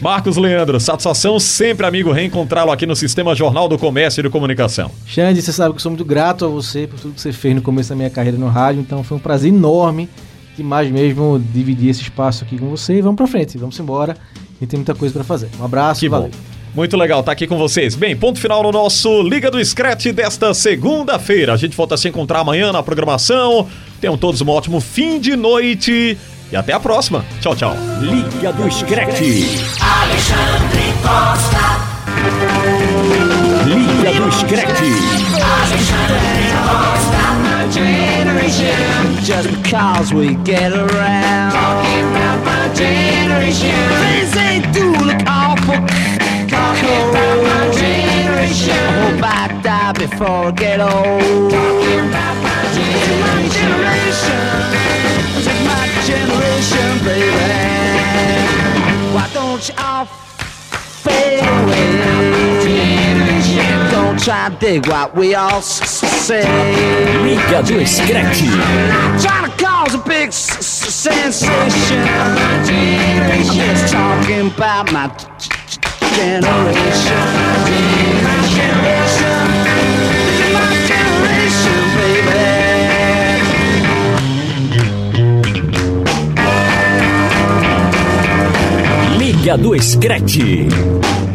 Marcos Leandro, satisfação sempre, amigo, reencontrá-lo aqui no Sistema Jornal do Comércio e de Comunicação. Xande, você sabe que eu sou muito grato a você por tudo que você fez no começo da minha carreira no rádio, então foi um prazer enorme demais mesmo dividir esse espaço aqui com você e vamos pra frente, vamos embora e tem muita coisa pra fazer. Um abraço, Que valeu. bom. Muito legal estar aqui com vocês. Bem, ponto final no nosso Liga do Scratch desta segunda-feira. A gente volta a se encontrar amanhã na programação. Tenham todos um ótimo fim de noite e até a próxima. Tchau, tchau. Liga do Scratch. Alexandre Costa. Liga do Scratch. Alexandre Costa. Just because we get around. Talking about my generation. Things they do look awful. Talking about my generation. I hope I die before I get old. Talking about my generation. This is my generation, baby. Why don't you all fade away? Try to dig what we all say. Liga do Scratch. Trying to cause a big sensation. I'm just talking about my generation. My generation. My generation, baby. Liga do Scratch.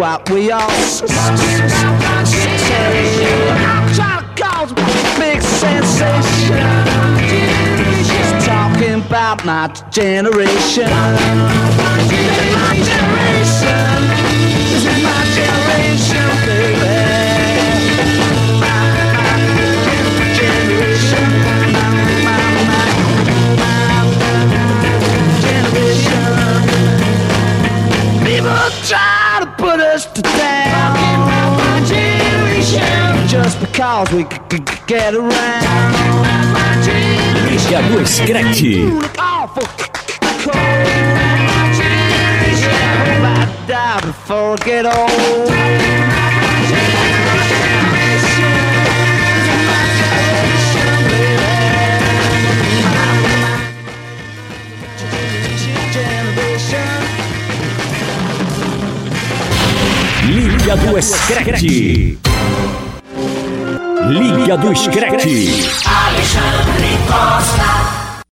What we all say. I'm trying to cause a big sensation. Just talking about my generation. This is my generation. This is my generation, baby. My, my generation. My, my, my generation. People try to put us to down. my generation. Just because we c- c- get around. Liga do. Generation. Liga do Scratch. Liga do Scratch. Alexandre Costa.